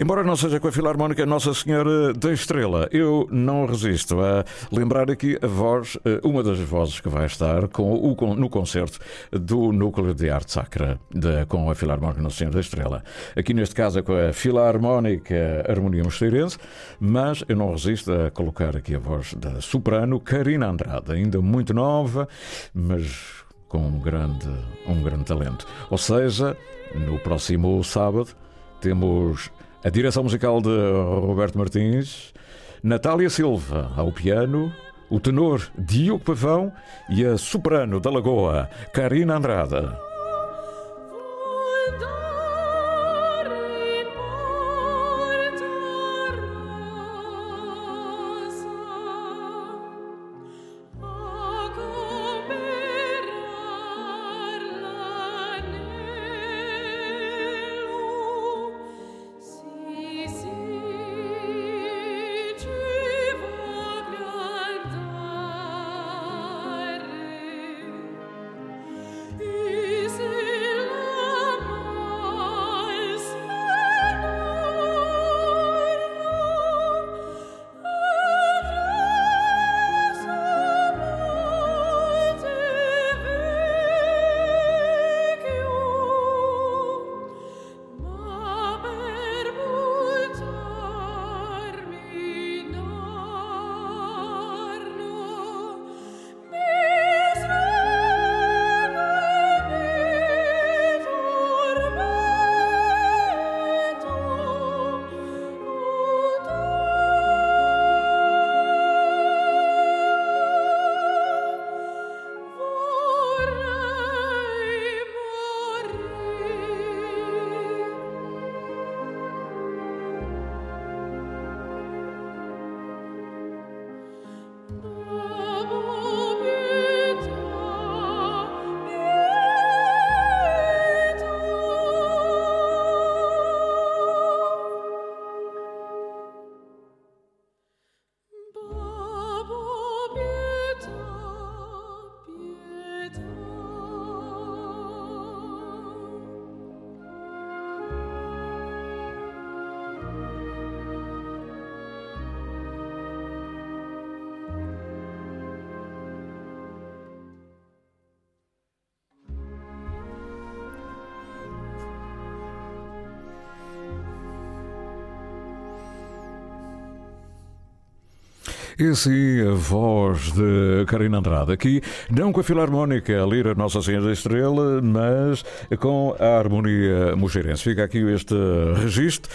Embora não seja com a Filarmónica Nossa Senhora da Estrela, eu não resisto a lembrar aqui a voz, eh, uma das vozes que vai estar com o, no concerto do Núcleo de Arte Sacra de, com a Filarmónica Nossa Senhora da Estrela. Aqui neste caso é com a Filarmónica Harmonia Mosteirense, mas eu não resisto a colocar aqui a voz da soprano Karina Andrade, ainda muito nova, mas com um grande, um grande talento. Ou seja, no próximo sábado temos a direção musical de Roberto Martins, Natália Silva ao piano, o tenor Diogo Pavão e a soprano da Lagoa, Karina Andrada. E sim, a voz de Karina Andrade aqui, não com a Filarmónica, a Lira Nossa Senhora da Estrela, mas com a Harmonia Mocheirense. Fica aqui este registro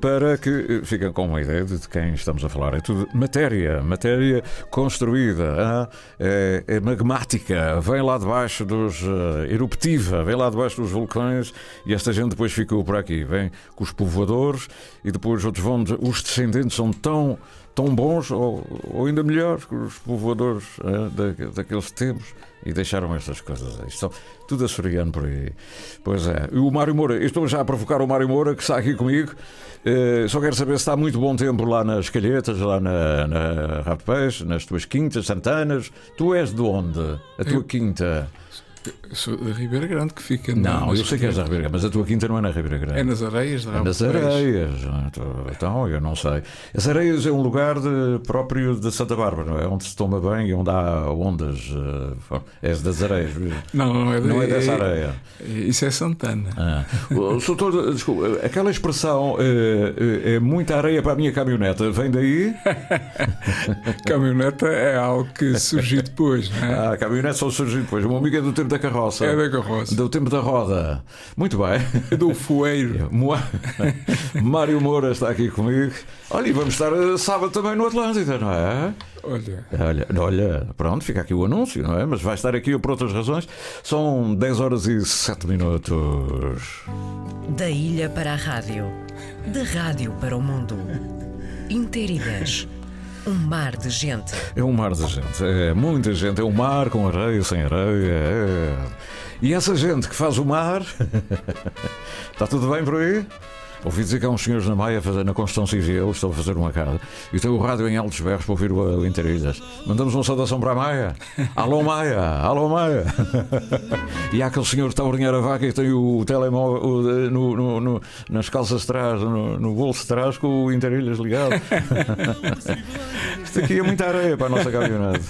para que fiquem com uma ideia de quem estamos a falar. É tudo matéria, matéria construída, é, é, magmática, vem lá debaixo dos. Uh, eruptiva, vem lá debaixo dos vulcões e esta gente depois ficou por aqui. Vem com os povoadores e depois outros vão. Os descendentes são tão tão bons ou, ou ainda melhores que os povoadores é, da, daqueles tempos e deixaram estas coisas. Estão tudo açoriano por aí. Pois é. E o Mário Moura, estou já a provocar o Mário Moura que está aqui comigo. Uh, só quero saber se está muito bom tempo lá nas Calhetas, lá na, na Rapaz, nas tuas quintas, Santanas. Tu és de onde? A tua Eu... quinta? Eu sou da Ribeira Grande que fica Não, eu sei que és da Ribeira Grande, mas a tua quinta não é na Ribeira Grande. É nas Areias da É nas Areias. Então, eu não sei. As Areias é um lugar de, próprio de Santa Bárbara, não é? Onde se toma bem e onde há ondas. Uh, és das Areias. Não, não é, de, não é dessa é, areia. Isso é Santana. Ah. Soutor, desculpa, aquela expressão é, é muita areia para a minha caminhoneta, vem daí? caminhoneta é algo que surgiu depois, não é? Ah, caminhonete só surgiu depois. O meu amigo é do tempo da carroça. É da carroça. Do tempo da roda. Muito bem. É do foeiro. Mário Moura está aqui comigo. Olha, e vamos estar eh, sábado também no Atlântida, não é? Olha. olha. Olha, pronto, fica aqui o anúncio, não é? Mas vai estar aqui por outras razões. São 10 horas e 7 minutos. Da ilha para a rádio. Da rádio para o mundo. Interilhas. Um mar de gente. É um mar de gente, é muita gente. É um mar com areia, sem areia. É... E essa gente que faz o mar. Está tudo bem por aí? Ouvi dizer que há uns senhores na Maia, fazer, na Construção Civil, estão a fazer uma casa, e tem o rádio em altos berros para ouvir o, Interilhas. Mandamos uma saudação para a Maia. Alô Maia, alô Maia. e há aquele senhor que está a ordenhar a vaca e tem o telemóvel no, no, no, nas calças de trás, no bolso de trás, com o Interilhas ligado. Isto aqui é muita areia para a nossa caminhonete.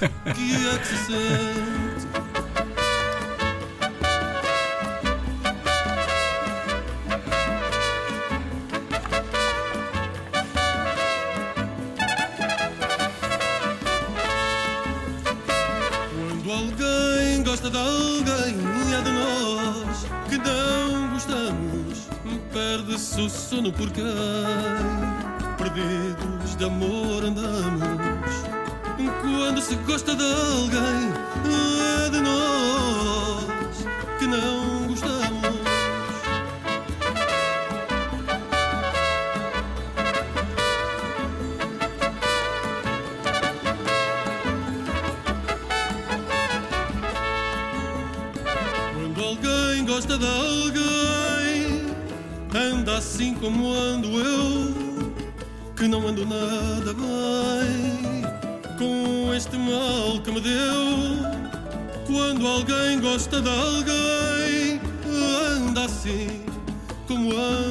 Gosta de alguém, é de nós que não gostamos. Perde-se o sono por perdidos de amor andamos. Quando se gosta de alguém, é de nós que não de alguém, anda assim como ando eu, que não ando nada bem com este mal que me deu. Quando alguém gosta de alguém, anda assim como ando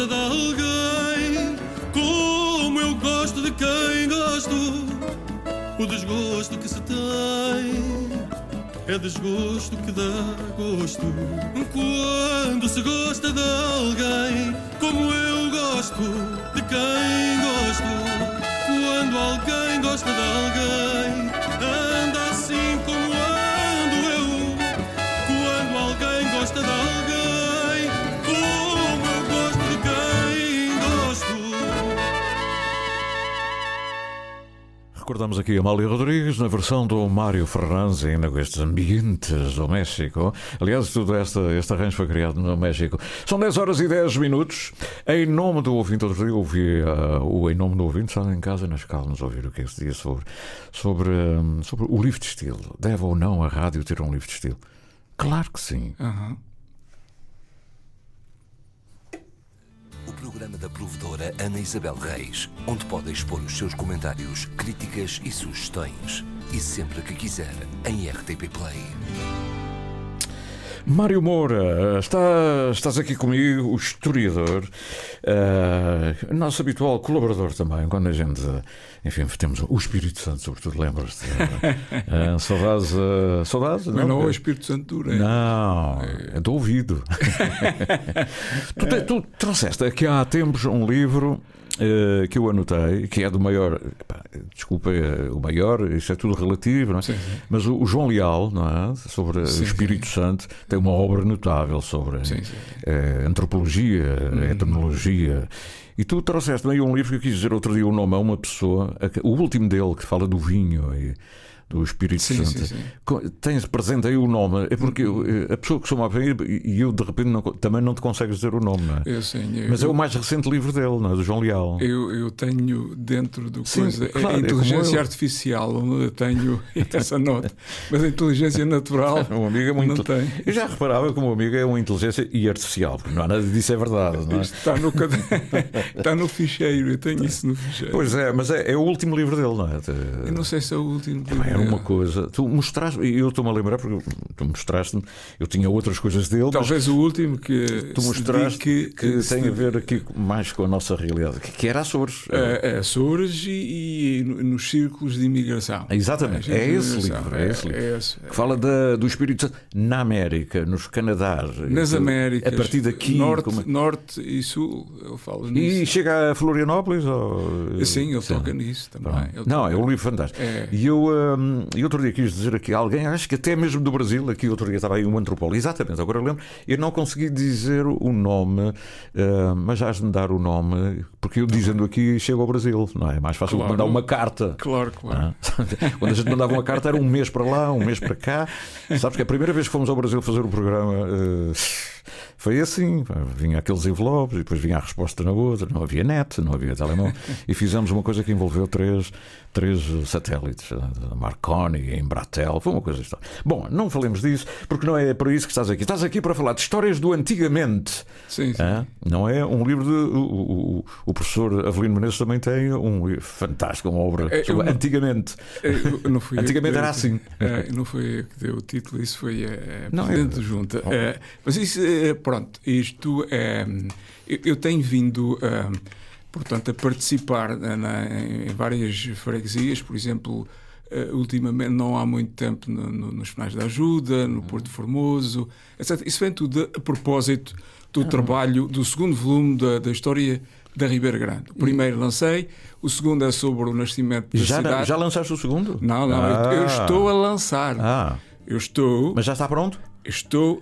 gosta de alguém, como eu gosto de quem gosto, o desgosto que se tem é desgosto que dá gosto. Quando se gosta de alguém, como eu gosto de quem gosto, quando alguém gosta de alguém, Recordamos aqui a Amália Rodrigues na versão do Mário Ferranzi, ainda com estes ambientes do México. Aliás, tudo este, este arranjo foi criado no México. São 10 horas e 10 minutos. Em nome do ouvinte, dia ouvi uh, o Em Nome do Ouvinte, estava em casa nas calmas ouvir o que é que se dizia sobre, sobre, um, sobre o livro de estilo. Deve ou não a rádio ter um livro de estilo? Claro que sim. Aham. Programa da provedora Ana Isabel Reis, onde pode expor os seus comentários, críticas e sugestões. E sempre que quiser, em RTP Play. Mário Moura, está, estás aqui comigo, o historiador, uh, nosso habitual colaborador também, quando a gente, enfim, temos o Espírito Santo, sobretudo, lembras-te? Uh, saudades, uh, saudades? Mas não é o Espírito Santo dura. Não, é do ouvido. tu, te- tu trouxeste aqui há tempos um livro eh, que eu anotei, que é do maior, epá, desculpa, é o maior, isso é tudo relativo, não é? Sim, sim. Mas o, o João Leal, não é? Sobre Sim, o Espírito Santo, tem uma obra notável sobre eh, antropologia, etnologia. E tu trouxeste meio um livro que eu quis dizer outro dia o nome a uma pessoa, o último dele, que fala do vinho e do Espírito Sim, Santo. sim, sim. Tens presente aí o nome, é porque eu- eh, a pessoa que costuma ver e eu de repente não também não te consegues dizer o nome, não é? Eu sei. Eu, Mas é o mais recente livro dele, não é? Do João Leal. eu, eu tenho dentro do Sim, coisa claro, a é inteligência eu. artificial, onde eu tenho essa nota. Mas a inteligência natural O amigo é muito. não tem. Eu já reparava que o meu amigo é uma inteligência e artificial, porque não há nada disso é verdade, não é? Isto está no, está no ficheiro, eu tenho isso no ficheiro. Pois é, mas é, é o último livro dele, não é? Eu não sei se é o último. É Era uma coisa. Tu mostraste, e eu estou-me a lembrar porque tu mostraste-me, eu tinha outras coisas dele, Talvez o último que. tu mostraste que, dedique- se tem a ver aqui mais com a nossa realidade, que, que era Açores. É, é Açores e, e no- nos círculos de imigração. Exatamente, é esse livro, é esse livro. esse. Que fala da- do Espírito Santo na América, nos Canadás, Nas e- Américas. A partir daqui. Norte, é- norte e sul. Ele fala E nisso. chega a Florianópolis? Ou... Sim, ele toca nisso também. Não, toca- é um livro fantástico. É. E eu, hum, e outro dia quis dizer aqui a alguém, acho que até mesmo do Brasil, aqui outro dia estava aí um antropólogo, exatamente, agora lembro, eu não consegui dizer o nome, hum, mas has de me dar o nome, porque eu dizendo aqui chego ao Brasil, não é? É mais fácil Claro. mandar uma carta. Claro, claro. Ah, Quando a gente mandava uma carta era um mês para lá, um mês para cá. Sabes que a primeira vez que fomos ao Brasil fazer o programa eh, foi assim: vinha aqueles envelopes e depois vinha a resposta na outra. Não havia net, não havia telemóvel. E fizemos uma coisa que envolveu três, três satélites: Marconi, Embratel. Foi uma coisa histórica. Bom, não falemos disso porque não é para isso que estás aqui. Estás aqui para falar de histórias do antigamente. Sim, sim. Não é um livro de. O, o- o professor Avelino Menezes também tem um livro fantástico, uma obra É, eu Antigamente. É, eu não fui Antigamente era assim. É, não foi eu que deu o título, isso foi a, a Não, Presidente é- Junta. É, mas isso, é, pronto, isto é. Eu, tenho vindo, é, portanto, a participar na- em várias freguesias, por exemplo. é, ultimamente, não há muito tempo no- no- nos finais da ajuda, no Porto Formoso, etc. Isso vem tudo a propósito do trabalho do segundo volume da, da história da Ribeira Grande. O primeiro lancei, o segundo é sobre o nascimento da Já, cidade. já lançaste o segundo? Não, não, eu- eu Ah. estou a lançar. Ah, Eu estou, mas já está pronto? estou,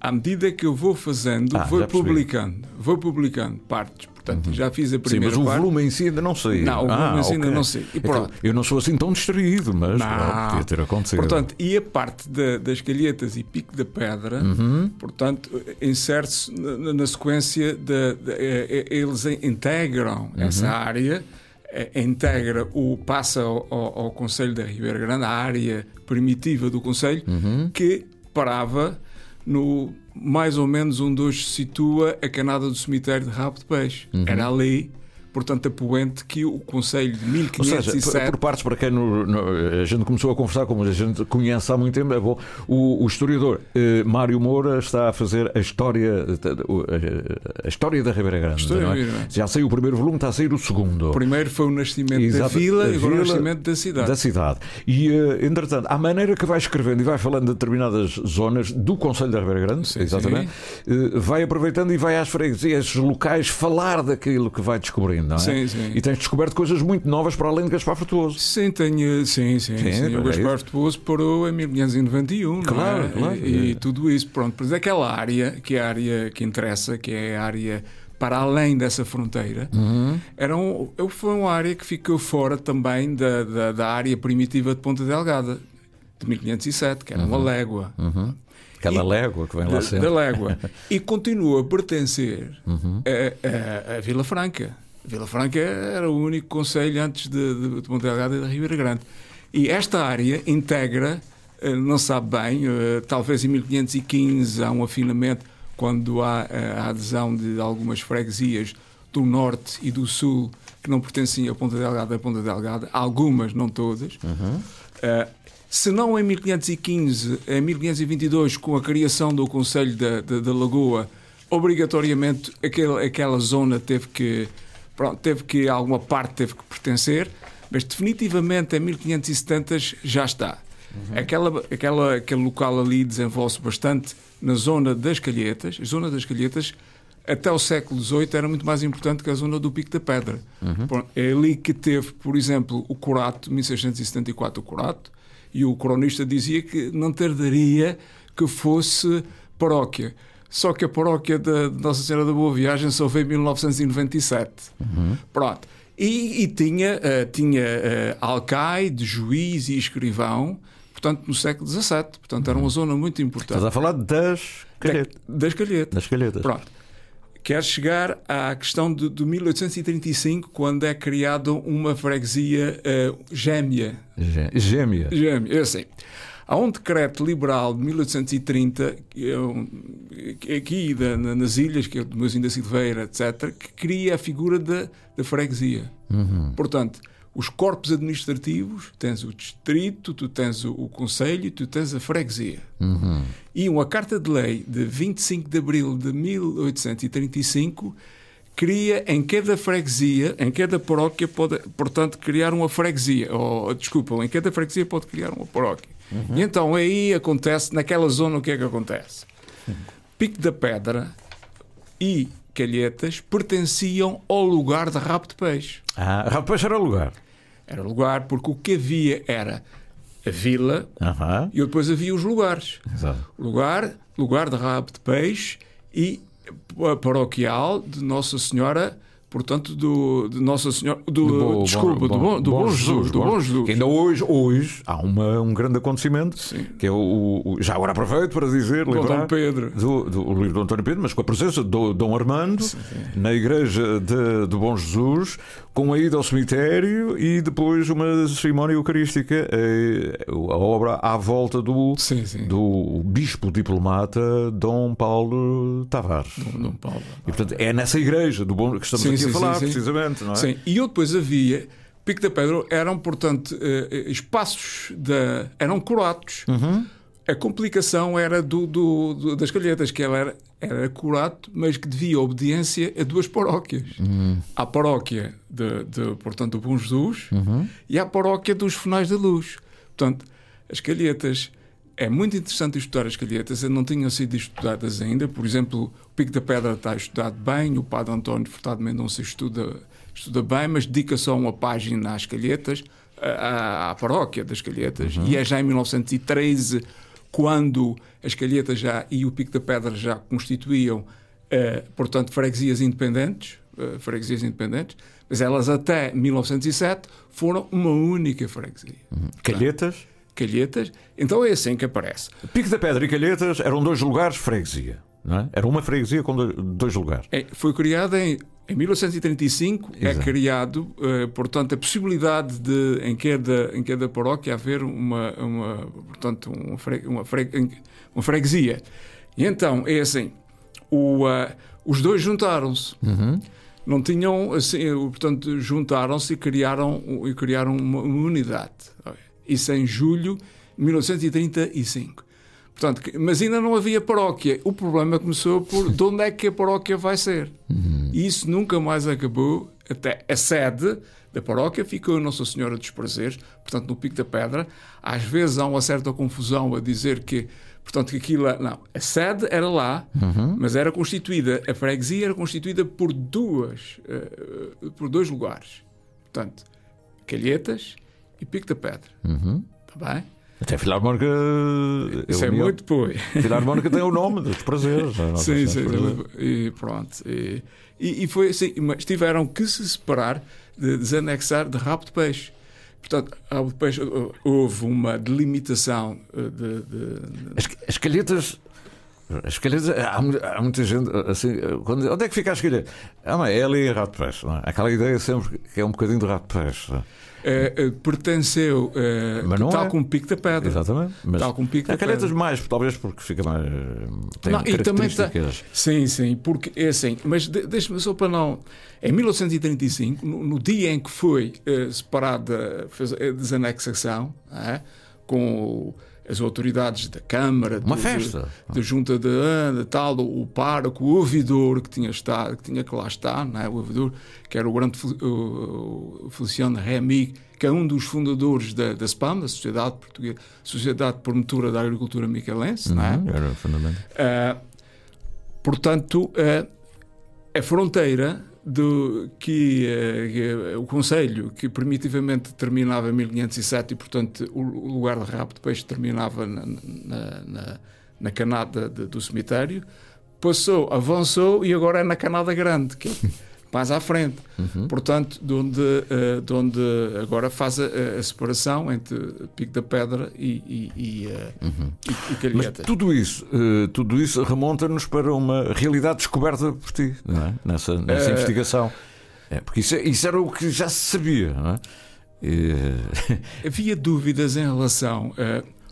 à medida que eu vou fazendo, Ah, vou publicando, vou publicando partes. Portanto, já fiz a Sim, primeira mas o parte. volume em si ainda não sei. Não, o volume ah, em si ainda ok. não sei. E É que pronto. eu não sou assim tão distraído, mas Não. podia ter acontecido. Portanto, e a parte da- das calhetas e pico da pedra, Uhum. portanto, insere-se na, na sequência de, de- eh, eles integram Uhum. essa área, eh, integra o passa ao, ao, ao Conselho da Ribeira Grande, a área primitiva do Conselho, Uhum. que parava no mais ou menos onde hoje se situa a canada do cemitério de Rabo de Peixe. Uhum. Era ali, portanto, a poente que o Conselho de Ou seja, 1507 por, por partes, para quem no- no- a gente começou a conversar, como a gente conhece há muito tempo, é bom. O, o historiador eh, Mário Moura está a fazer a história, eh, o- a, a história da Ribeira Grande. É? Já saiu o primeiro volume, está a sair o segundo. O primeiro foi o nascimento Exato, da vila e agora o nascimento da cidade. Da cidade. E, eh, entretanto, à maneira que vai escrevendo e vai falando de determinadas zonas do Conselho da Ribeira Grande, Sim, exatamente, eh, vai aproveitando e vai às freguesias locais falar daquilo que vai descobrindo, não é? Sim, sim. E tens descoberto coisas muito novas para além de Gaspar Frutuoso. Sim, tenho, sim, sim, Sim, sim. é O Gaspar isso. Frutuoso parou em 1591, não Claro, é? claro. E, e tudo isso, pronto. Pois aquela área, que é a área que interessa, que é a área para além dessa fronteira, Uhum. era um, foi uma área que ficou fora também da, da, da área primitiva de Ponta Delgada, de 1507, que era uma légua. Cada E- légua que vem lá da, sempre. da Légua. e continua a pertencer Uhum. a, a- a Vila Franca. Vila Franca era o único conselho antes de, de, de Ponte Delgada e da Ribeira Grande. E esta área integra, eh, não sabe bem, eh, talvez em 1515 há um afinamento quando há eh, a adesão de algumas freguesias do norte e do sul que não pertenciam a Ponta Delgada a Ponta Delgada, algumas, não todas. Uh, se não em 1515, em 1522, com a criação do Conselho da, da, da Lagoa, obrigatoriamente aquele, aquela zona teve que, pronto, teve que, alguma parte teve que pertencer, mas definitivamente em 1570 já está. Aquela, aquela, aquele local ali desenvolve-se bastante na zona das Calhetas. A zona das Calhetas, até o século XVIII, era muito mais importante que a zona do Pico da Pedra. Pronto, É ali que teve, por exemplo, o Corato, 1674, o Corato, e o cronista dizia que não tardaria que fosse paróquia. Só que a paróquia da de Nossa Senhora da Boa Viagem só veio em 1997. Pronto. E, e tinha, eh, tinha eh, alcaide, juiz e escrivão, portanto, no século XVII. Portanto, era uma zona muito importante. Estás a falar das calhetas. Das calhetas. Das calhetas. Pronto. Quero chegar à questão de, de 1835, quando é criada uma freguesia eh, gêmea. Gê- Gêmea. Gêmea, eu sei. Há um decreto liberal de 1830, que é um- é aqui da- na- nas ilhas, que é do Mozinho da Silveira, etc., que cria a figura da, da freguesia. Portanto, os corpos administrativos, tens o distrito, tu tens o, o conselho tu tens a freguesia. E uma carta de lei de 25 de abril de 1835 cria em cada freguesia, em cada paróquia pode, portanto, criar uma freguesia, ou desculpa, em cada freguesia pode criar uma paróquia. E então aí acontece, naquela zona o que é que acontece? Pico da Pedra e Calhetas pertenciam ao lugar de rabo de peixe. Ah, rapaz, era lugar. Era lugar porque o que havia era a vila Aham. e depois havia os lugares. Exato. Lugar, lugar de rabo de peixe e a paroquial de Nossa Senhora, portanto, do, de Nossa Senhora. Do, Bo- desculpa, do, bom, do Bom Jesus. Do Bom Jesus. Que ainda hoje, hoje há uma, um grande acontecimento Sim. que é o, o- Já agora aproveito para dizer. Dom lembrar Dom Pedro. Do, do, o livro do António Pedro, mas com a presença do Dom Armando na igreja de, do Bom Jesus, com a ida ao cemitério e depois uma cerimónia eucarística, eh, a obra à volta do, Sim, sim. do bispo diplomata Dom Paulo Tavares. Dom Paulo. E portanto é nessa igreja do bom que estamos Sim, aqui sim, a falar, sim, precisamente, não é? Sim, e eu depois havia. Pico da Pedra eram, portanto, eh, espaços da. eram curatos. Uhum. A complicação era do, do- do- das calhetas, que ela era, era curato, mas que devia obediência a duas paróquias. Uhum. À paróquia de, de, portanto, do Bom Jesus Uhum. e à paróquia dos Finais da Luz. Portanto, as calhetas. É muito interessante estudar as calhetas, não tinham sido estudadas ainda. Por exemplo, o Pico da Pedra está estudado bem, o Padre António Furtado Mendonça estuda, estuda bem, mas dedica só uma página às calhetas, à, à paróquia das calhetas. E é já em 1913, quando as calhetas já, e o Pico da Pedra já constituíam, eh, portanto, freguesias independentes, eh, freguesias independentes, mas elas até 1907 foram uma única freguesia. Calhetas, Calhetas, então é assim que aparece. Pico da Pedra e Calhetas eram dois lugares freguesia, não é? Era uma freguesia com dois, lugares. É, foi criada em, em 1935, é Exato. criado, eh, portanto, a possibilidade de, em cada, em cada paróquia, haver uma, uma, portanto, uma, fre, uma, fre, uma freguesia. E então, é assim, o, ah, os dois juntaram-se. Não tinham, assim, eh, portanto, juntaram-se e criaram, e criaram uma, uma unidade. Isso em julho de 1935. Portanto, mas ainda não havia paróquia. O problema começou por de onde é que a paróquia vai ser. E isso nunca mais acabou. Até a sede da paróquia ficou em Nossa Senhora dos Prazeres, portanto, no Pico da Pedra. Às vezes há uma certa confusão a dizer que, portanto, que aquilo. é- Não, a sede era lá, mas era constituída, a freguesia era constituída por duas, eh, por dois lugares. Portanto, Calhetas e Pico da Pedra. Está bem? Até a Filarmónica. Isso é União- muito depois. Filarmónica tem o nome dos prazeres. Nossa Sim, Senhora sim. dos Prazeres. E pronto. E, e- foi assim, mas tiveram que se separar, de desanexar de rabo de peixe. Portanto, rabo de peixe, houve uma delimitação uh, de. de- As, as calhetas. As calhetas, há, mu- há muita gente assim. Quando, onde é que fica a escolha? Ah, é ali rato de peixe. não é? Aquela ideia sempre que é um bocadinho de rato de peixe. é? uh, uh, pertenceu, não tal é. como Pico da Pedra. Exatamente. Mas Tal como Pico da há Pedra. mais, talvez porque fica mais. Tem Não, e também tá- características. Sim, sim, porque é assim, mas de, deixa-me só para não. Em 1935, no, no dia em que foi eh, separada fez a desanexação, é? com o- as autoridades da Câmara, Uma do- festa. da Junta de, de tal, o, o pároco, o ouvidor que tinha, estado, que tinha que lá estar, não é? o ouvidor, que era o grande Fel- o, o Feliciano Remy, que é um dos fundadores da, da SPAM, da Sociedade Portuguesa, Sociedade Promotora da Agricultura Micalense, não é? Uhum, Era fundamental. Ah, portanto, ah, a fronteira do, que, que, ah, o Conselho, que primitivamente terminava em 1507 e, portanto, o, lugar de rabo de peixe terminava na, na, na, na canada de- do cemitério, passou, avançou e agora é na canada grande, que mais à frente. Portanto, de onde, ah, de onde agora faz a, a separação entre Pico da Pedra e, e, e, ah, e- e Mas Calhetas. tudo isso, eh, tudo isso remonta-nos para uma realidade descoberta por ti, não é? Nessa, nessa investigação. É, porque isso, é- isso era o que já se sabia, não é? Havia dúvidas em relação,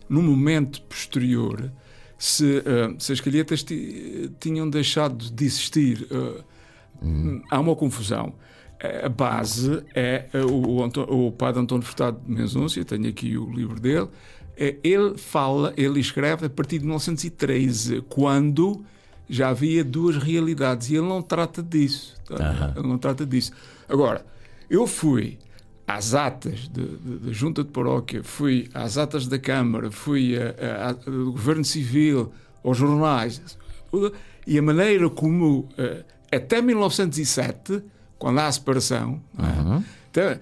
no momento posterior, se, se as calhetas ti- tinham deixado de existir. Eh, Há uma confusão. a base é eh, o, o, o padre António Furtado de Menzúncia, tenho aqui o livro dele, é, ele fala, ele escreve a partir de 1913, quando já havia duas realidades e ele não trata disso. Tá? Ele não trata disso. Agora, eu fui às atas da Junta de Paróquia, fui às atas da Câmara, fui ao Governo Civil, aos jornais, e a maneira como, uh, até 1907, quando há a separação, é? uhum. então,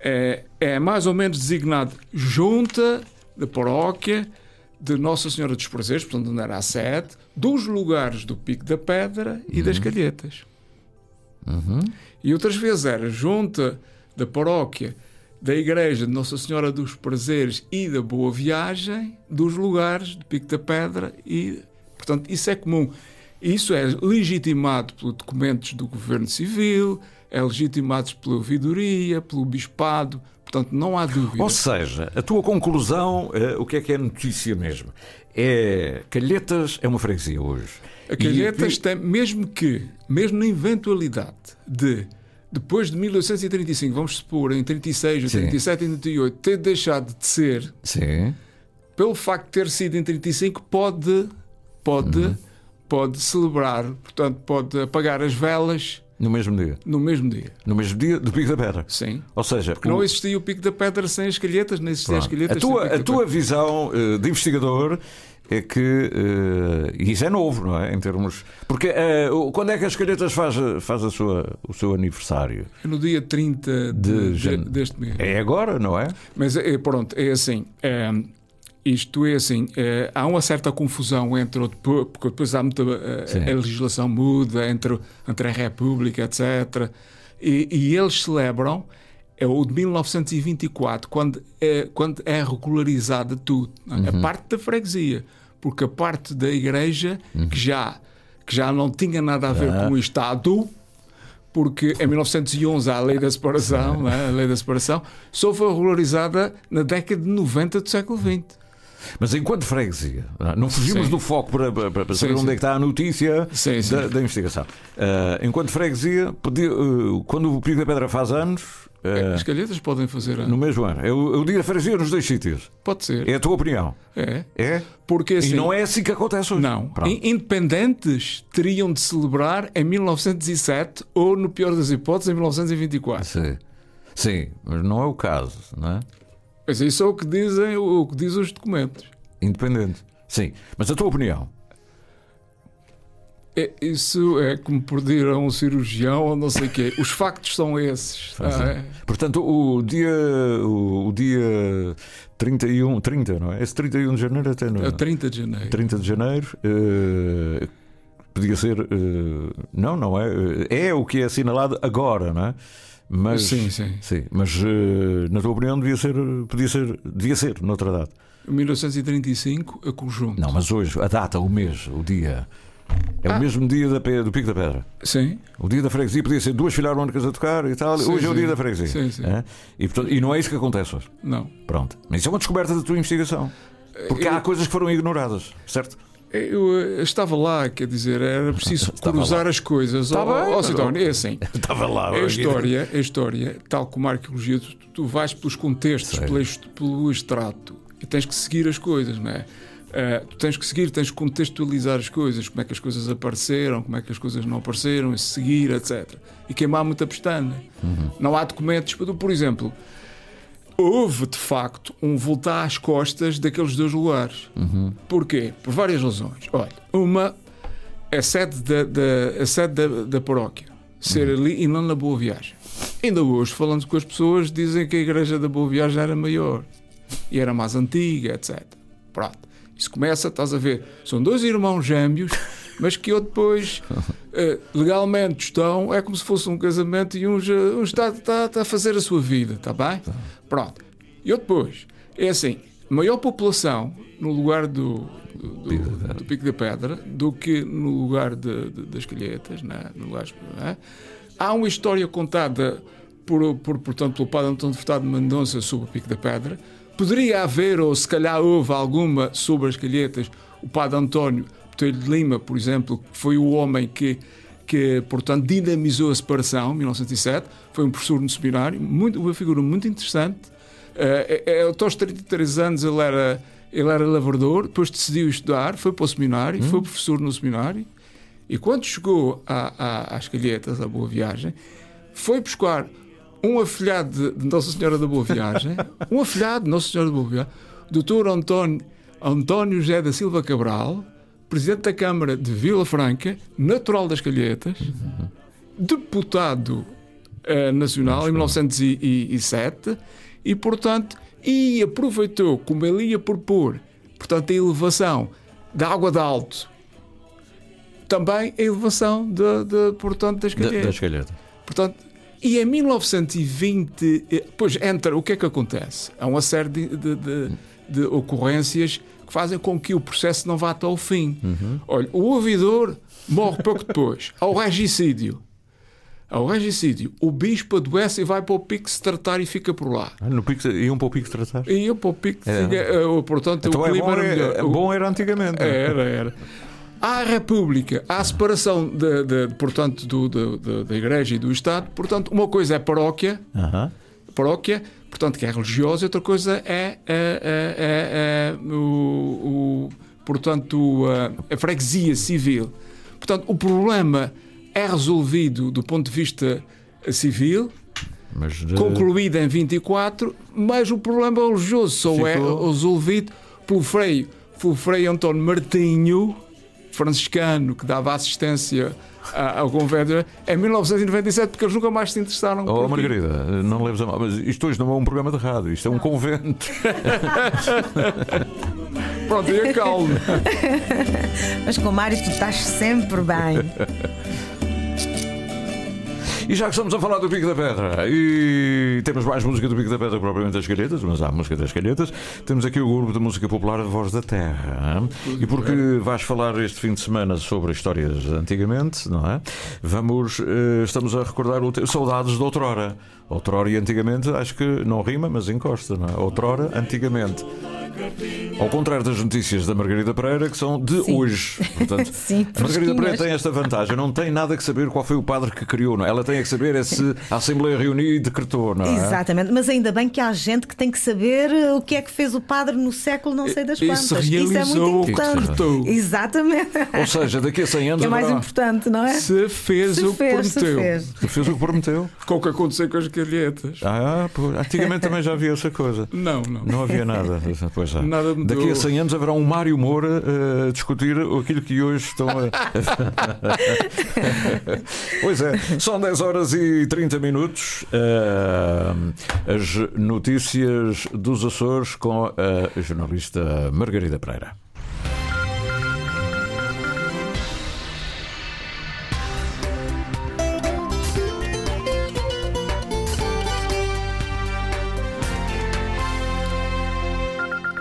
é, é, mais ou menos designado Junta de Paróquia de Nossa Senhora dos Prazeres, portanto, onde era a sede, dos lugares do Pico da Pedra e uhum. das Calhetas. Uhum. E outras vezes era Junta da paróquia, da igreja de Nossa Senhora dos Prazeres e da Boa Viagem, dos lugares de Pico da Pedra e, portanto, isso é comum. Isso é legitimado pelos documentos do Governo Civil, é legitimado pela ouvidoria, pelo bispado, portanto, não há dúvida. Ou seja, a tua conclusão, uh, o que é que é notícia mesmo? É Calhetas é uma freguesia hoje. A Calhetas e... tem, mesmo que, mesmo na eventualidade de depois de 1835, vamos supor, em 36, Sim. 37 e 38, ter deixado de ser, Sim. pelo facto de ter sido em 35, pode, pode, uhum. Pode celebrar, portanto, pode apagar as velas. No mesmo dia? No mesmo dia. No mesmo dia do Pico da Pedra? Sim. Ou seja... Porque o... não existia o Pico da Pedra sem as calhetas, nem existia as calhetas a tua, A tua visão uh, de investigador é que uh, isso é novo, não é? Em termos. Porque uh, quando é que as Calhetas faz, faz a sua, o seu aniversário? É no dia 30 de, de, deste mês. É agora, não é? Mas é, pronto, é assim. É, isto é assim, é, há uma certa confusão entre porque depois há muita a, a legislação muda entre, entre a República, etc. E, e eles celebram é o de 1924, quando é, quando é regularizada tudo, uhum. a parte da freguesia, porque a parte da igreja, uhum. que, já, que já não tinha nada a ver ah. com o Estado, porque em 1911 há a lei da separação, é? a lei da separação, só foi regularizada na década de 90 do século XX. Mas enquanto freguesia, não fugimos sim. do foco para, para, para saber sim, onde sim. é que está a notícia da, da, investigação. Uh, enquanto freguesia, podia, uh, quando o Pico da Pedra faz anos, é, As calhetas podem fazer. No mesmo ano. Eu, eu diria fazer nos dois sítios. Pode ser. É a tua opinião. É. É? Porque, assim, e não é assim que acontece hoje. Não. Pronto. Independentes teriam de celebrar em 1907 ou, no pior das hipóteses, em 1924. Sim. Sim, mas não é o caso, não é? Mas isso é o que dizem o que dizem os documentos. Independente. Sim. Mas a tua opinião? É, isso é como pedir a um cirurgião ou não sei o quê. Os factos são esses. Ah, é. Portanto, o dia, o, o, dia 31, 30, não é? Esse 31 de janeiro até não é? 30 de janeiro. 30 de janeiro. Uh, podia ser. Uh, não, não é. É o que é assinalado agora, não é? Mas, sim, sim. sim mas uh, na tua opinião devia ser, podia ser, devia ser noutra data. 1935, a conjunto. Não, mas hoje, a data, o mês, o dia. É ah. o mesmo dia da, do Pico da Pedra. Sim. O dia da freguesia podia ser duas filarmónicas a tocar e tal. Sim, hoje sim. é o dia da freguesia. Sim, sim. É? E, portanto, e não é isso que acontece hoje. Não. Pronto. Mas isso é uma descoberta da tua investigação. Porque eu... há coisas que foram ignoradas, certo? Eu estava lá, quer dizer, era preciso cruzar lá. as coisas. Estava oh, oh, é assim. Estava lá. A história, a história, tal como a arqueologia, tu, tu vais pelos contextos, pelo, pelo extrato e tens que seguir as coisas, não é? Uh, tu tens que seguir, tens que contextualizar as coisas, como é que as coisas apareceram, como é que as coisas não apareceram, seguir, etc. E queimar muita pestana. Uhum. Não há documentos, por exemplo, houve de facto um voltar às costas daqueles dois lugares. Uhum. Porquê? Por várias razões. Olha, uma, a sede da, da, a sede da, da paróquia ser uhum. ali e não na Boa Viagem. Ainda hoje, falando com as pessoas, dizem que a igreja da Boa Viagem era maior e era mais antiga, etc. Pronto. Isso começa, estás a ver, são dois irmãos gêmeos, mas que eu depois uh, legalmente estão, é como se fosse um casamento e um, um está, está, está, a fazer a sua vida, está bem? Pronto. E eu depois, é assim, maior população no lugar do, do, do, do Pico da Pedra do que no lugar de, de, das Calhetas, né? no lugar, né? há uma história contada por, por, portanto, pelo padre Antônio Furtado de Mendonça sobre o Pico da Pedra, Poderia haver, ou se calhar houve alguma sobre as calhetas, o padre António Botelho de Lima, por exemplo, que foi o homem que, que, portanto, dinamizou a separação, em 1907. Foi um professor no seminário, muito, uma figura muito interessante. Uh, até aos 33 anos ele era, ele era lavrador, depois decidiu estudar, foi para o seminário, hum. foi professor no seminário. E quando chegou a, a, às Calhetas, à Boa Viagem, foi buscar um afilhado de Nossa Senhora da Boa Viagem, um afilhado de Nossa Senhora da Boa Viagem, doutor António, António José da Silva Cabral, presidente da Câmara de Vila Franca, natural das Calhetas, deputado uh, nacional em 1907 e, portanto, e aproveitou, como ele ia propor, portanto, a elevação da água de alto, também a elevação de, de portanto, das calhetas. Das calhetas. Portanto, e em 1920, eh, pois entra, o que é que acontece? Há uma série de, de, de, de ocorrências que fazem com que o processo não vá até ao fim. Uhum. Olha, o ouvidor morre pouco depois. Há o regicídio. Ao regicídio, o bispo adoece e vai para o pico se tratar e fica por lá. Ah, no pico, iam para o pico se tratar? Iam para o pico, é. fica, uh, portanto, então o é clima bom, era melhor. É, bom era antigamente. Era, era. Há a República, há a separação de, de, portanto, do, da Igreja e do Estado. Portanto, uma coisa é paróquia, uh -huh. paróquia, portanto, que é religiosa, e outra coisa é, é, é, é, é o, o, portanto, a, a freguesia civil. Portanto, o problema é resolvido do ponto de vista civil, de... concluído em 24, mas o problema religioso só é Ficou... é resolvido pelo freio, pelo freio António Martinho, franciscano que dava assistência ao convento em 1997, porque eles nunca mais se interessaram. Oh, Margarida, não leves a mal, mas isto hoje não é um programa de rádio, isto é um convento. Pronto, e calma. mas com o Mário tu estás sempre bem. E já que estamos a falar do Pico da Pedra e temos mais música do Pico da Pedra propriamente das Calhetas, mas há música das Calhetas, temos aqui o grupo de música popular Voz da Terra. E porque vais falar este fim de semana sobre histórias antigamente, não é? Vamos, eh, estamos a recordar o te... Saudades de outrora. Outrora e antigamente, acho que não rima, mas encosta, não é? Outrora, antigamente. Ao contrário das notícias da Margarida Pereira, que são de Sim. hoje. Portanto, Sim, a Margarida Pereira tem esta vantagem: não tem nada que saber qual foi o padre que criou, não é? Ela tem que saber é se a Assembleia reuniu e decretou, não é? Exatamente, mas ainda bem que há gente que tem que saber o que é que fez o padre no século não sei das quantas. Isso, Isso é muito importante. Exatamente. Ou seja, daqui a 100 anos. Que é mais importante, não é? Se fez se o que prometeu. Se fez. se fez. o que prometeu. Com o que aconteceu com as calhetas. Ah, pô, antigamente também já havia essa coisa. Não, não. Não havia nada. Pois já. Nada mudou. Daqui a 100 anos haverá um Mário Moura a discutir aquilo que hoje estão a. pois é, são 10 horas e 30 minutos. as notícias dos Açores com a jornalista Margarida Pereira.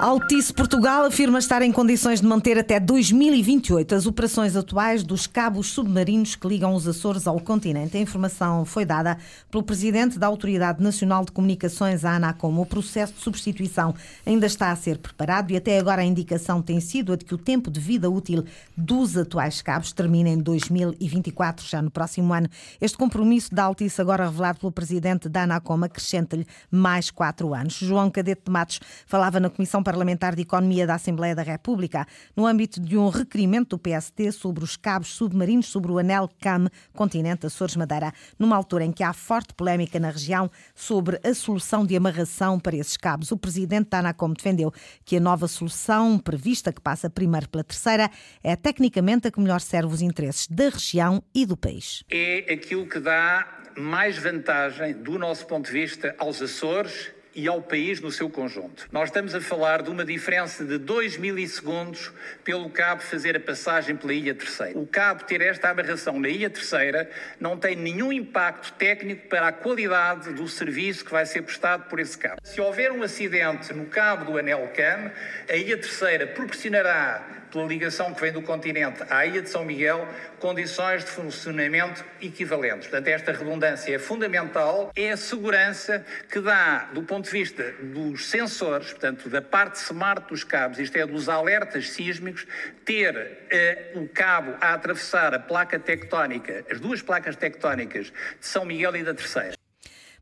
Altice Portugal afirma estar em condições de manter até 2028 as operações atuais dos cabos submarinos que ligam os Açores ao continente. A informação foi dada pelo presidente da Autoridade Nacional de Comunicações, a ANACOM. O processo de substituição ainda está a ser preparado e até agora a indicação tem sido a de que o tempo de vida útil dos atuais cabos termina em 2024, já no próximo ano. Este compromisso da Altice, agora revelado pelo presidente da ANACOM, acrescenta-lhe mais quatro anos. João Cadete de Matos falava na Comissão Parlamentar de Economia da Assembleia da República, no âmbito de um requerimento do PST sobre os cabos submarinos sobre o anel CAM, continente Açores Madeira, numa altura em que há forte polémica na região sobre a solução de amarração para esses cabos. O presidente da Anacom defendeu que a nova solução prevista, que passa primeiro pela terceira, é tecnicamente a que melhor serve os interesses da região e do país. É aquilo que dá mais vantagem, do nosso ponto de vista, aos Açores e ao país no seu conjunto. Nós estamos a falar de uma diferença de 2 milissegundos pelo cabo fazer a passagem pela Ilha Terceira. O cabo ter esta aberração na Ilha Terceira não tem nenhum impacto técnico para a qualidade do serviço que vai ser prestado por esse cabo. Se houver um acidente no cabo do anel CAM, a Ilha Terceira proporcionará pela ligação que vem do continente à Ilha de São Miguel, condições de funcionamento equivalentes. Portanto, esta redundância é fundamental, é a segurança que dá, do ponto de vista dos sensores, portanto, da parte smart dos cabos, isto é, dos alertas sísmicos, ter eh, o cabo a atravessar a placa tectónica, as duas placas tectónicas de São Miguel e da Terceira.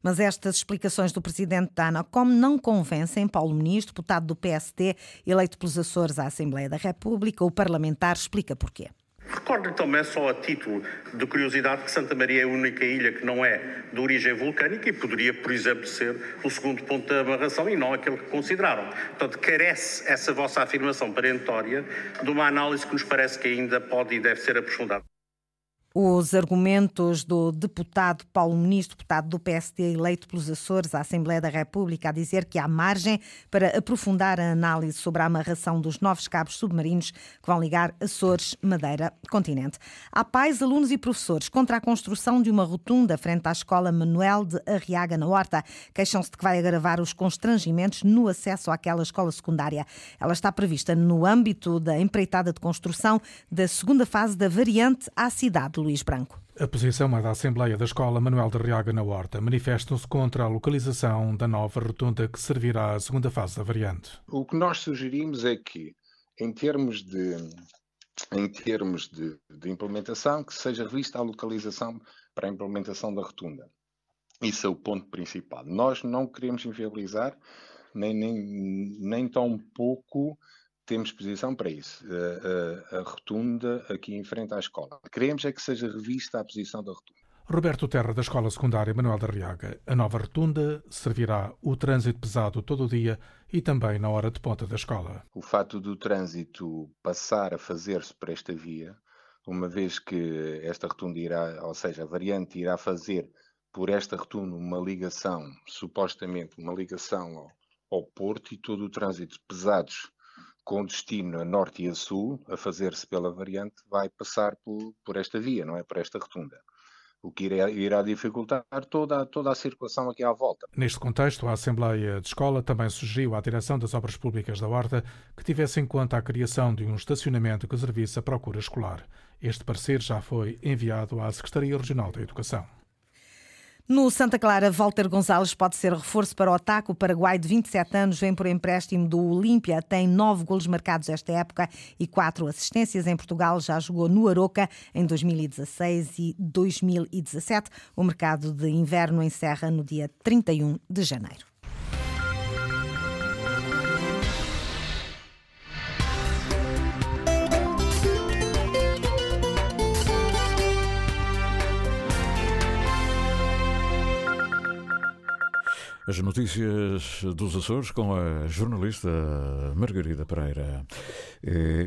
Mas estas explicações do presidente da ANACOM não convencem Paulo Muniz, deputado do PSD, eleito pelos Açores à Assembleia da República. O parlamentar explica porquê. Recordo também, só a título de curiosidade, que Santa Maria é a única ilha que não é de origem vulcânica e poderia, por exemplo, ser o segundo ponto de amarração e não aquele que consideraram. Portanto, carece essa vossa afirmação perentória de uma análise que nos parece que ainda pode e deve ser aprofundada. Os argumentos do deputado Paulo Muniz, deputado do PSD eleito pelos Açores à Assembleia da República, a dizer que há margem para aprofundar a análise sobre a amarração dos novos cabos submarinos que vão ligar Açores, Madeira, continente. Há pais, alunos e professores contra a construção de uma rotunda frente à Escola Manuel de Arriaga, na Horta. Queixam-se de que vai agravar os constrangimentos no acesso àquela escola secundária. Ela está prevista no âmbito da empreitada de construção da segunda fase da variante à cidade Luís Branco. A posição é da Assembleia da Escola Manuel de Riaga na Horta. Manifestam-se contra a localização da nova rotunda que servirá à segunda fase da variante. O que nós sugerimos é que, em termos de, em termos de, de implementação, que seja revista a localização para a implementação da rotunda. Isso é o ponto principal. Nós não queremos inviabilizar, nem, nem, nem tão pouco temos posição para isso. A, a, a, rotunda aqui em frente à escola. Queremos é que seja revista a posição da rotunda. Roberto Terra, da Escola Secundária Manuel da Riaga. A nova rotunda servirá o trânsito pesado todo o dia e também na hora de ponta da escola. O fato do trânsito passar a fazer-se por esta via, uma vez que esta rotunda irá, ou seja, a variante irá fazer por esta rotunda uma ligação, supostamente uma ligação ao, ao porto e todo o trânsito pesados com destino a norte e a sul, a fazer-se pela variante, vai passar por, por, esta via, não é? Por esta rotunda. O que irá, irá dificultar toda, toda a circulação aqui à volta. Neste contexto, a Assembleia de Escola também sugeriu à Direção das Obras Públicas da Horta que tivesse em conta a criação de um estacionamento que servisse à procura escolar. Este parecer já foi enviado à Secretaria Regional da Educação. No Santa Clara, Walter Gonzalez pode ser reforço para o ataque. O Paraguai, de 27 anos, vem por empréstimo do Olímpia. Tem nove golos marcados esta época e quatro assistências. Em Portugal, já jogou no Aroca em 2016 e 2017. O mercado de inverno encerra no dia 31 de janeiro. As notícias dos Açores com a jornalista Margarida Pereira.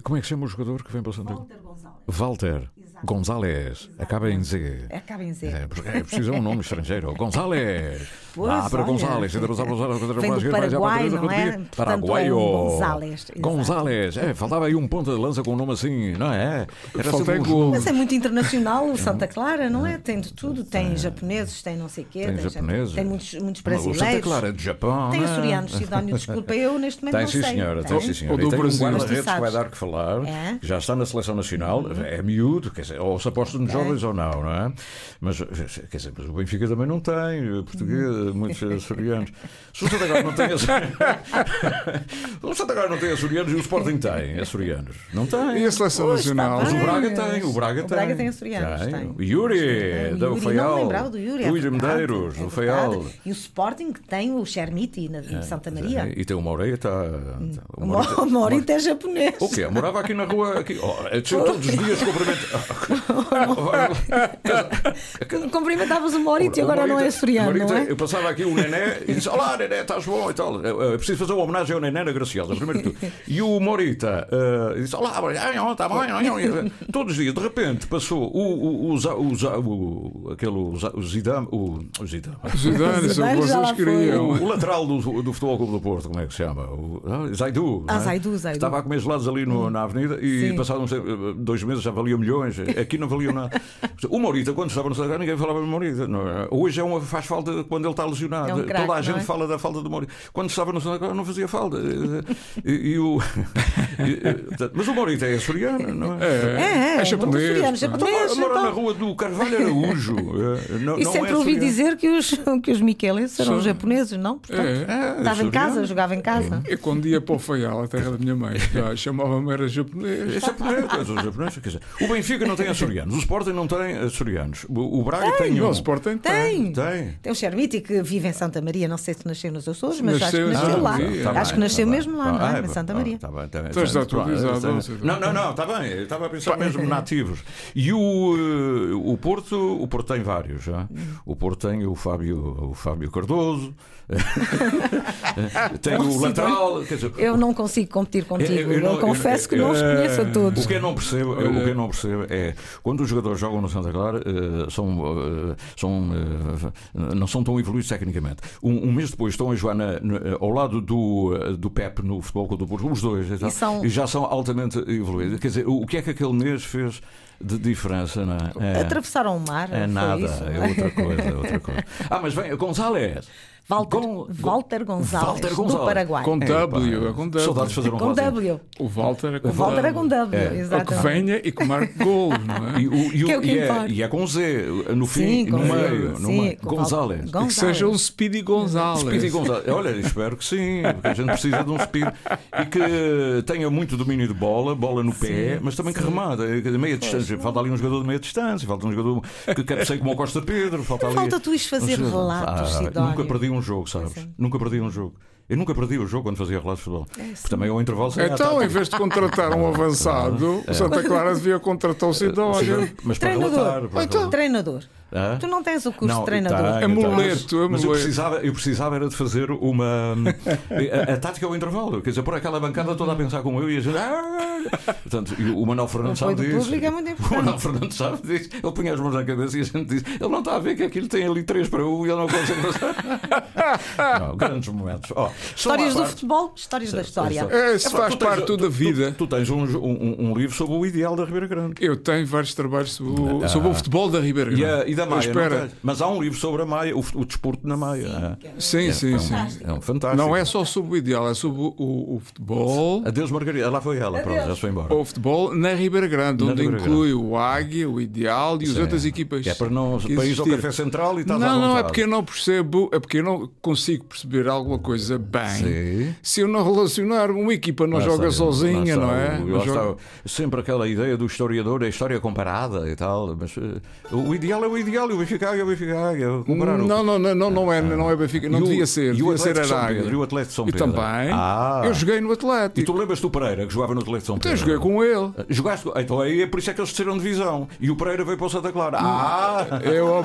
Como é que se chama o jogador que vem para o Santa Walter Gonzalez. Walter Exato. Gonzalez. Acaba em Z. Acaba em Z. É, é preciso um nome estrangeiro. Gonzalez. Pois, ah, para olha. Gonzalez. Vem do Paraguai, não é? Portanto, Paraguaio. é um Gonzalez. É, faltava aí um ponta de lança com um nome assim, não é? Era sempre é. Mas é muito internacional o Santa Clara, não é? Tem de tudo. Tem japoneses, tem não sei o quê. Tem japoneses. Tem muitos, muitos Mas o Santa brasileiros. Clara é de Japão. Tem é? açorianos, Sidónio, desculpa, eu neste momento Tem não sim, sei. senhora, tem Tem? sim, senhora. Ou do tem Brasil. Vai dar que falar, É? já está na seleção nacional, é miúdo, quer dizer, ou se aposta nos jovens ou não, não é? Mas, quer dizer, mas o Benfica também não tem, o português, muitos açorianos. Se o Santa Clara não tem açorianos, o Santa Clara não tem açorianos e o Sporting tem açorianos. Não tem. E a seleção Pois, nacional? Mas o. Braga tem, o Braga O tem. Braga tem açorianos, tem. O Yuri, Tem o da Ufaial. Não lembrava do Yuri. é Medeiros, é do verdade. E o Sporting que tem o Chermiti na, em Santa Maria. É, E tem o Moreira, está. O Mo- o Morita é japonês. O quê? Morava aqui na rua. Aqui. Oh, é de- todos os dias cumprimento. Cumprimentavas o Morita e agora não é Morita, não é? Eu passava aqui o Nené e disse: Olá, Nené, estás bom e tal. Eu, eu preciso fazer uma homenagem ao Nené na Graciosa, primeiro de tudo. E o Morita eh, disse: Olá, está bom. Todos os dias, de repente, passou o, o, o, aquele, o, Zidane, o, o Zidane. Zidane, que Zidane vocês queriam. O, lateral do, do Futebol Clube do Porto, como é que se chama? O, ah, Zaidu. Ah, é? Zaidu, Zaidu. Estava a comer gelados ali no, na avenida e Sim. passados uns, dois meses já valiam milhões. Aqui não valiam nada. O Morita, quando estava no Clara, ninguém falava do Morita. não é? Hoje é uma, faz falta quando ele está lesionado. É um craque, Toda a gente é? fala da falta do Morita. Quando estava no Clara, não fazia falta. E, e o... e, mas o Morita é açoriano, não é? É, é, É japonês, açoriano, pá. japonês. Mora na então. rua do Carvalho Araújo. É, não, E não sempre é ouvi açoriano. dizer que os, que os Michelenses eram São- japoneses, não? Portanto, É. É, estava em casa, açoriano. jogava em casa. Eu quando ia para o Faial, a terra da minha mãe, já era É japonês. japonês, coisa, os japoneses, quer dizer, o Benfica não tem açorianos, o Sporting não tem açorianos, o, o Braga tem, Não, um. o Sporting Tem. Tem. Tem o Xermiti que vive em Santa Maria, não sei se nasceu nos Açores, mas acho Nasceu que em nasceu lá. Tá acho bem, que nasceu tá bem. mesmo lá, não Ah, é? Em Santa Maria. Tá bem, tá bem, Estás tá- atualizado, tá- não. Não, não, está bem. eu Estava a pensar mesmo nativos. E o, eh, o Porto, o Porto tem vários. Já. O Porto tem o Fábio, o Fábio Cardoso, tem o lateral. Dizer, Eu não consigo competir contigo. Eu- Eu, eu não- confesso que não os conheço a todos. O que eu não percebo, o que eu não percebo é quando os jogadores jogam no Santa Clara eh, são, eh, são, eh, não são tão evoluídos tecnicamente. Um, um mês depois estão a jogar na- na- ao lado do, do Pep no Futebol Clube do Porto, os dois, e, tal, são- e já são altamente evoluídos. Quer dizer, o, que é que aquele mês fez de diferença? Não é? É- Atravessaram o mar. é nada, isso? é outra coisa, é outra coisa. Ah, mas vem, González. Walter, Gon- Walter Gonzalez, Walter do Gonzalez. Paraguai. Com É, W, pá, é com W. Saudades de fazer um Com. W. O Walter é com O Walter é com W, É. É o que exatamente. venha e que marque golos, não é? E, o- e o- Que é o que e é, e é com Z, no fim, Sim, com no meio, no sim, meio. com González. Val- Que seja um Speedy Gonzalez. Speedy González. Olha, espero que sim, porque a gente precisa de um speed e que tenha muito domínio de bola, bola no pé, mas também que remata, de meia distância. Falta ali um jogador de meia distância, falta um jogador que cabeceie como o Costa Pedro. Falta, ali... Falta tu ires fazer relatos, Ah, Sidónio. Nunca perdi um jogo, sabes? Nunca perdi um jogo. Eu nunca perdi o jogo quando fazia relatos de futebol. Porque também ao intervalo saía Então, em vez de contratar um avançado, o Santa Clara devia contratar o Sidónio. Mas para Treinador. relatar. para Então, relatar. treinador. Hã? Tu não tens o curso Não, de treinador. tenho, tenho. Amuleto, Mas- Mas eu amuleto. precisava, eu precisava era de fazer uma. A, a tática ao intervalo. Quer dizer, por aquela bancada toda a pensar como eu e a gente. "Ah!" Portanto, e o Manuel Fernandes O sabe disso. é muito O. Manuel Fernandes sabe disso. Ele punha as mãos na cabeça e a gente diz: ele não está a ver que aquilo tem ali 3 para 1 e ele não consegue passar. não, grandes momentos. Só Histórias do parte- futebol, histórias da história. É, se Epá, faz tu tens- parte tu- da vida. Tu, tu tens um, um, um livro sobre o ideal da Ribeira Grande. Eu tenho vários trabalhos sobre o, sobre o futebol da Ribeira E, Grande. a, e da Maia, Mas não espera. tens? mas há um livro sobre a Maia, o, o desporto na Maia. Sim, sim, é, sim. um, é um fantástico. Não é só sobre o ideal, é sobre o, o- o futebol. Adeus, Margarida. Lá foi ela, pronto, já se foi embora. O futebol na Ribeira Grande, Na onde Ribeira inclui o Águia, o Ideal e as Sim. outras equipas. É para não ir ao. Café Central e estás à Não, não, é porque eu não percebo, é porque eu não consigo perceber alguma coisa bem Sim. se eu não relacionar. Uma equipa não Lá joga está, sozinha, não está, é? Não joga- sempre aquela ideia do historiador, a história comparada e tal. Mas eh, o ideal é o ideal e o Benfica Águia é o Benfica Águia. Comparar o- Não, não, não, não, não é, não é Benfica, não E o- devia ser, e o Atlético São. Pedro, e o Atlético de São E Pedro? também, Ah. eu joguei no Atlético. E tu lembras do Pereira que jogava no Atlético de São Pedro? eu joguei com ele. Jogaste? Então aí é por isso é que eles desceram de divisão. E o Pereira veio para o Santa Clara. Ah! Eu,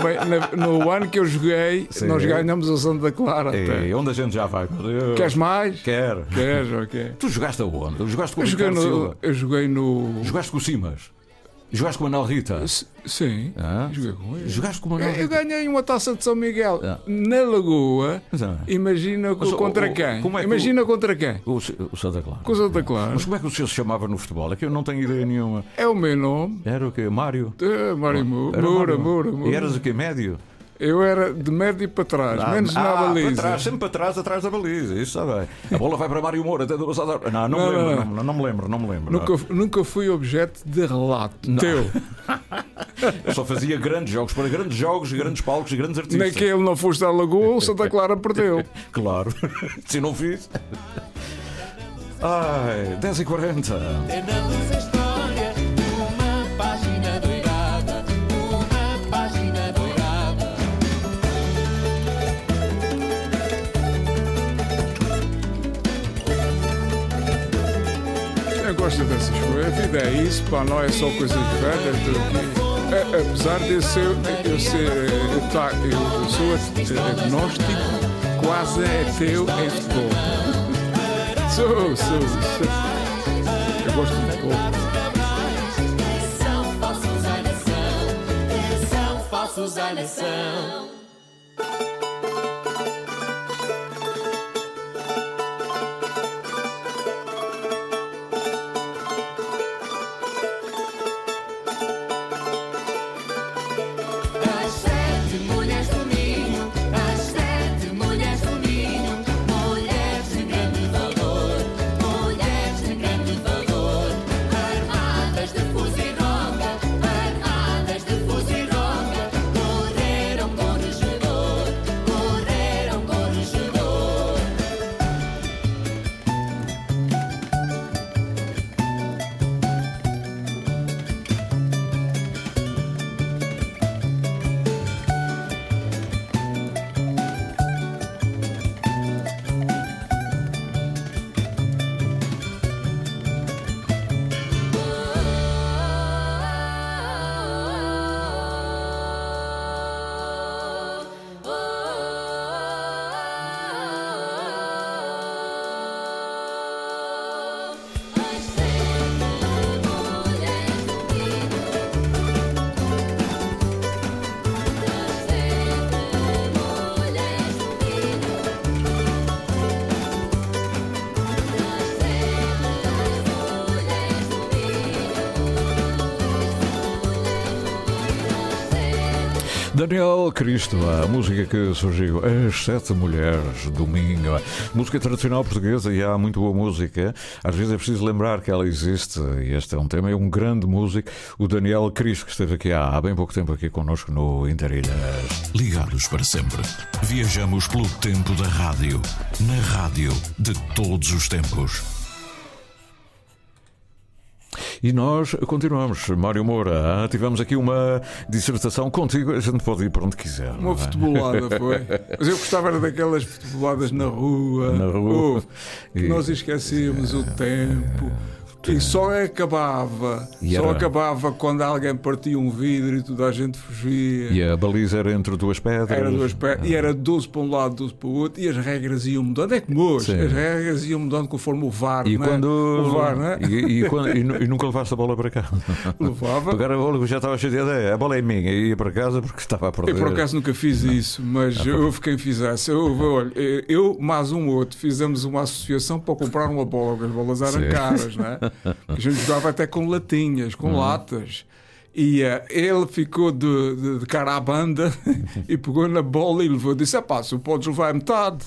no ano que eu joguei, nós ganhamos o Santa Clara. É, onde a gente já vai? Queres mais? Quero. Queres, ok. Tu jogaste aonde? Jogaste com o Eu joguei no. Eu joguei no. Jogaste com o Simas? Jogaste com o Manel Rita? S- Sim, Ah? joguei com ele. Jogaste com o Eu, Manel eu Rita? ganhei uma taça de São Miguel Ah. na Lagoa. Ah, Imagina Mas, co- contra o- o- quem? é Imagina contra quem? O, o Santa Clara. Com o Santa Clara. Mas como é que o senhor se chamava no futebol? É que eu não tenho ideia nenhuma. É o meu nome. Era o quê? Mário? É, Mário Moura. Moura, Moura. E eras o quê? Médio? Eu era de médio para trás, não, menos na ah, baliza. Para trás, sempre para trás, atrás da baliza, isso está bem. A bola vai para Mário Moura, até do... não, não, não, me lembro, não, não, me lembro, não me lembro. Nunca, nunca fui objeto de relato teu. Eu só fazia grandes jogos, para grandes jogos, grandes palcos, grandes artistas. Naquele não foste à Lagoa, Santa Clara perdeu. claro, se não fiz. Ai, 10 e 40 Eu gosto dessas coisas. A vida é isso, pá, não é só coisas velhas. de- É, apesar de ser, eu, ser eu, tá, eu sou agnóstico, quase ateu em futebol. Sou, sou, sou. Eu gosto de futebol. São falsos a nação, Daniel Cristo, a música que surgiu, As Sete Mulheres, domingo. Música tradicional portuguesa e há muito boa música. Às vezes é preciso lembrar que ela existe e este é um tema. É um grande músico, o Daniel Cristo, que esteve aqui há bem pouco tempo aqui connosco no Interilhas. Ligados para sempre. Viajamos pelo tempo da rádio. Na rádio de todos os tempos. E nós continuamos. Mário Moura, tivemos aqui uma dissertação contigo. A gente pode ir para onde quiser. Uma é? futebolada foi. Mas eu gostava era daquelas futeboladas na rua. Na rua. Que E- nós esquecíamos o tempo. E só acabava. E Só era- acabava quando alguém partia um vidro e toda a gente fugia. E a baliza era entre duas pedras. Era duas pé, e era 12 para um lado, 12 para o outro, e as regras iam mudando. É como hoje, Sim. as regras iam mudando conforme o VAR. E não é? quando. O VAR, não é? e, e quando- e nu- nunca levaste a bola para casa. Levava. Pegar a bola, já estava chateado. É, a bola é minha. E ia para casa porque estava a perder. Eu por acaso nunca fiz isso, mas houve quem fizesse. Eu, olha, eu, mais um outro, fizemos uma associação para comprar uma bola, porque as bolas eram Sim. caras, não é? A gente jogava até com latinhas, com Uhum. latas. E eh, ele ficou de, de- de cara à banda e pegou na bola e levou. Disse: pá, se podes levar a metade,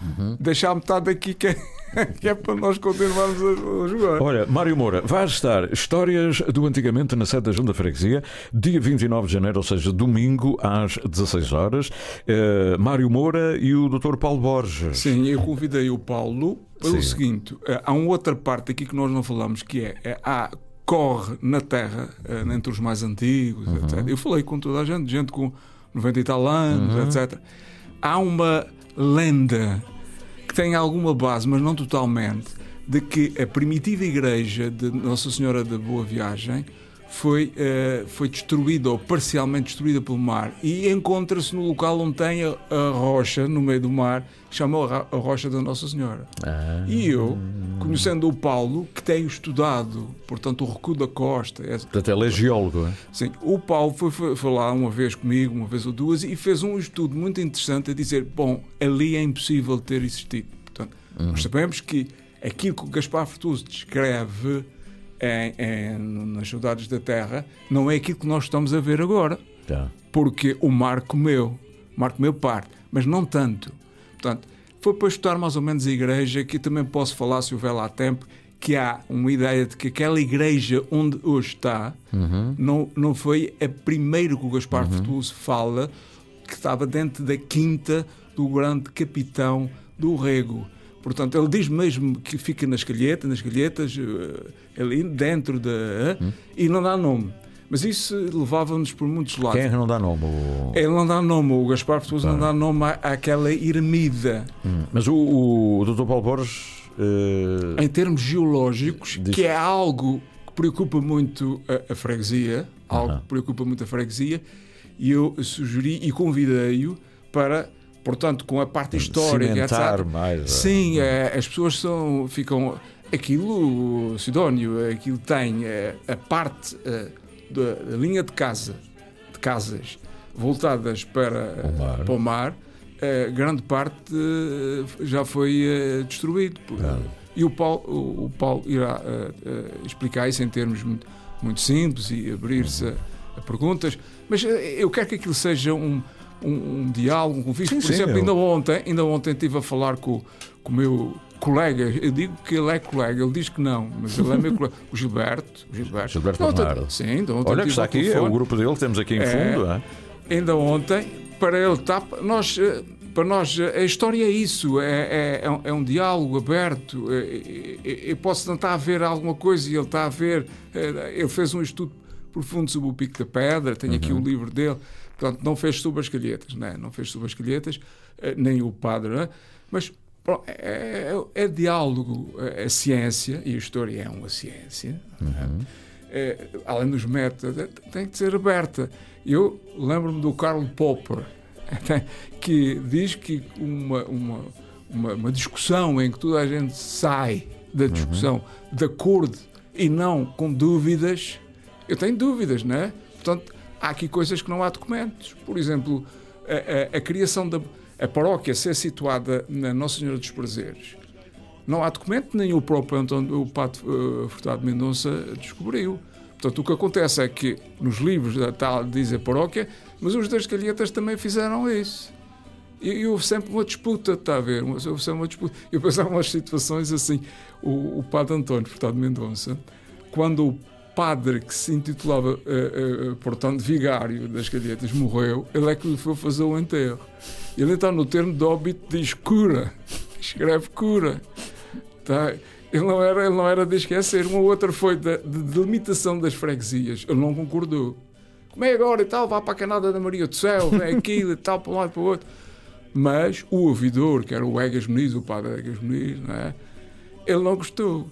Uhum. deixar a metade aqui que é, que é para nós continuarmos a, a jogar. Olha, Mário Moura, vai estar Histórias do Antigamente na sede da Junta Freguesia, dia 29 de janeiro, ou seja, domingo, às 16 horas. Eh, Mário Moura e o Dr. Paulo Borges. Sim, eu convidei o Paulo pelo Sim. seguinte: eh, há uma outra parte aqui que nós não falamos, que é, é há corre na terra, eh, entre os mais antigos, Uhum. etc. Eu falei com toda a gente, gente com 90 e tal anos, Uhum. etc. Há uma lenda que tem alguma base, mas não totalmente, de que a primitiva igreja de Nossa Senhora da Boa Viagem foi, eh, foi destruída ou parcialmente destruída pelo mar e encontra-se no local onde tem a, a rocha no meio do mar, que chamou a, rocha da Nossa Senhora. Ah. E eu, conhecendo o Paulo, que tenho estudado, portanto, o recuo da costa, Portanto, ele é geólogo. é? Sim, o Paulo foi, foi, foi lá uma vez comigo, uma vez ou duas, e fez um estudo muito interessante a dizer: bom, ali é impossível ter existido. Portanto, nós sabemos que aquilo que o Gaspar Frutuoso descreve em, em- nas saudades da Terra não é aquilo que nós estamos a ver agora. Tá. Porque o mar comeu, o mar comeu parte, mas não tanto. Portanto, foi para estudar mais ou menos a igreja, que eu também posso falar, se houver lá tempo, que há uma ideia de que aquela igreja onde hoje está não, não foi a primeira que o Gaspar Frutuoso fala, que estava dentro da quinta do grande capitão do Rego. Portanto, ele diz mesmo que fica nas calhetas, nas calhetas, eh, ali dentro da. eh, e não dá nome. Mas isso levava-nos por muitos lados. Quem é não dá nome? O- Ele não dá nome, o Gaspar Frutuoso não dá nome à, àquela ermida. Hum. Mas o, o Dr. Paulo Borges. eh, Em termos geológicos, Diz- que é algo que preocupa muito a, a freguesia, algo Aham. que preocupa muito a freguesia, e eu sugeri e convidei-o para, portanto, com a parte histórica, Cimentar etc. mais, é. Sim, eh, as pessoas são, ficam. Aquilo, Sidónio, aquilo tem eh, a parte eh, da, linha de casa, de casas voltadas para O mar. para o mar, eh, grande parte eh, já foi eh, destruído. Por- E o Paulo, o, Paulo irá eh, eh, explicar isso em termos muito, muito simples e abrir-se a, a perguntas. Mas eh, eu quero que aquilo seja um, um, um diálogo, um convite. Por sim, exemplo, eu- ainda ontem, ainda ontem estive a falar com, com o meu colega. Eu digo que ele é colega, ele diz que não, mas ele é meu colega. O Gilberto. O Gilberto, Gilberto Ontem-. Sim, ontem Olha que está aqui, é o grupo dele temos aqui em É. fundo. é? ainda ontem, para ele estar. Nós, eh, para nós, eh, a história é isso, é, é, é um, é diálogo aberto. É, Eu posso tentar ver alguma coisa e ele está a ver. eh, Ele fez um estudo profundo sobre o Pico da Pedra, tenho aqui o livro dele. Portanto, não fez sobre as calhetas, né? não fez sobre as calhetas, eh, nem o padre, né? mas pronto, é, é, é diálogo. A a ciência, e a história é uma ciência, né? é, além dos métodos, é, tem que ser aberta. Eu lembro-me do Karl Popper, que diz que uma, uma, uma, uma discussão em que toda a gente sai da discussão de acordo e não com dúvidas, eu tenho dúvidas, não é? Portanto, há aqui coisas que não há documentos. Por exemplo, a, a- a criação da a paróquia ser situada na Nossa Senhora dos Prazeres. Não há documento, nem o próprio António, o Pato eh, Furtado Mendonça descobriu. Portanto, o que acontece é que nos livros da tal diz a paróquia Mas os das calhetas também fizeram isso. E, e houve sempre uma disputa, está a ver? Houve sempre uma disputa. Eu pensava umas situações assim. O, o padre António Furtado Mendonça, quando padre que se intitulava, eh, eh, portanto, vigário das calhetas morreu, ele é que lhe foi fazer o enterro. Ele então no termo de óbito diz cura, escreve cura. Tá? Ele não era, ele não era de esquecer. Uma outra foi da de delimitação das freguesias. Ele não concordou. Como é agora e tal, vá para a Canada da Maria do Céu, vem aquilo e tal, para um lado e para o outro. Mas o ouvidor, que era o Egas Muniz, o padre Egas Muniz, não é? ele não gostou.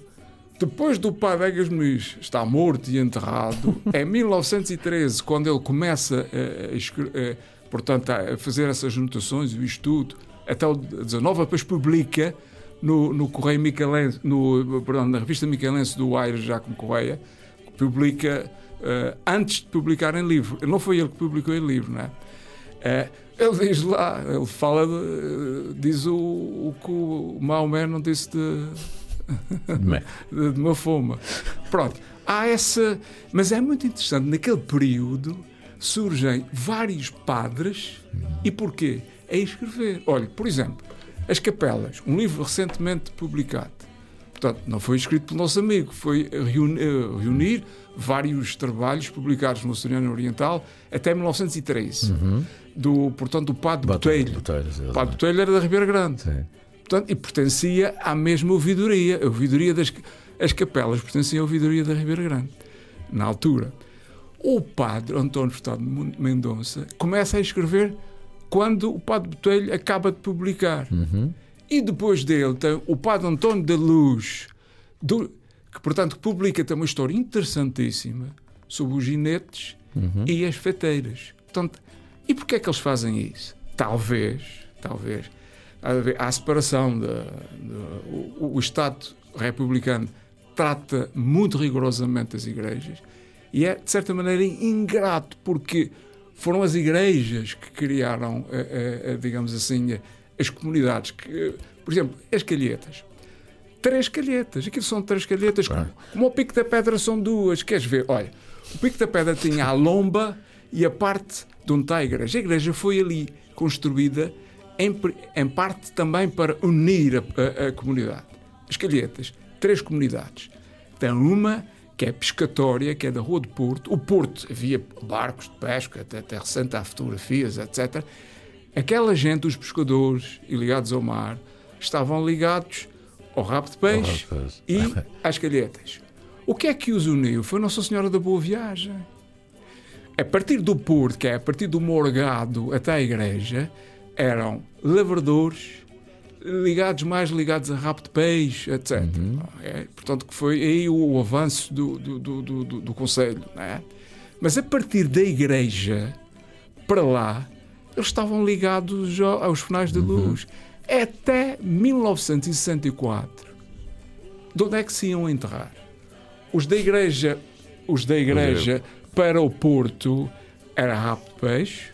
Depois do padre Egas Muniz estar morto e enterrado, em 1913, quando ele começa a, a a- portanto, a fazer essas anotações e o estudo, até o 19, depois publica no, no Correio Micalense, no, perdão, na revista Micalense do Aires Jacomo Correia, publica eh, antes de publicar em livro. Não foi ele que publicou em livro, não é? Eh, ele diz lá, ele fala, de, diz o, o que o Maomé não disse de, de, de Mafoma. Pronto, há essa. Mas é muito interessante, naquele período surgem vários padres, e porquê? A escrever. Olha, por exemplo, As Capelas, um livro recentemente publicado. Portanto, não foi escrito pelo nosso amigo, foi eh, reunir vários trabalhos publicados no Oceano Oriental até 1913. Do, portanto, do Padre Botelho. O Padre Botelho era da Ribeira Grande. Portanto, e pertencia à mesma ouvidoria. A ouvidoria das as capelas pertenciam à ouvidoria da Ribeira Grande, na altura. O padre António Furtado Mendonça começa a escrever quando o padre Botelho acaba de publicar. E depois dele tem o padre António da Luz, do- que, portanto, publica também uma história interessantíssima sobre os ginetes e as feteiras. Portanto, e porquê é que eles fazem isso? Talvez, talvez, de há a separação da, da- o, o Estado republicano trata muito rigorosamente as igrejas e é, de certa maneira, ingrato, porque foram as igrejas que criaram, eh, eh, eh, digamos assim, as comunidades. Que, por exemplo, as calhetas. Três calhetas. Aquilo são três calhetas. Como, como o Pico da Pedra são duas. Queres ver? Olha, o Pico da Pedra tinha a lomba e a parte de onde está a igreja. A igreja foi ali construída em, em parte também para unir a, a- a comunidade. As calhetas, três comunidades. Tem uma que é pescatória, que é da Rua do Porto. O Porto havia barcos de pesca, até, até recente há fotografias, etc. Aquela gente, os pescadores e ligados ao mar, estavam ligados ao rabo de peixe rabo de peixe. e às calhetas. O que é que os uniu? Foi Nossa Senhora da Boa Viagem. A partir do Porto, que é a partir do Morgado até a igreja, eram lavradores ligados mais ligados a rabo de peixe, etc. É, portanto, que foi aí o, o avanço do, do, do, do, do- Conselho. é? Mas a partir da igreja para lá, eles estavam ligados ao- aos finais da luz. Até 1964. De onde é que se iam enterrar? Os da igreja, os da igreja para o Porto era rabo de peixe.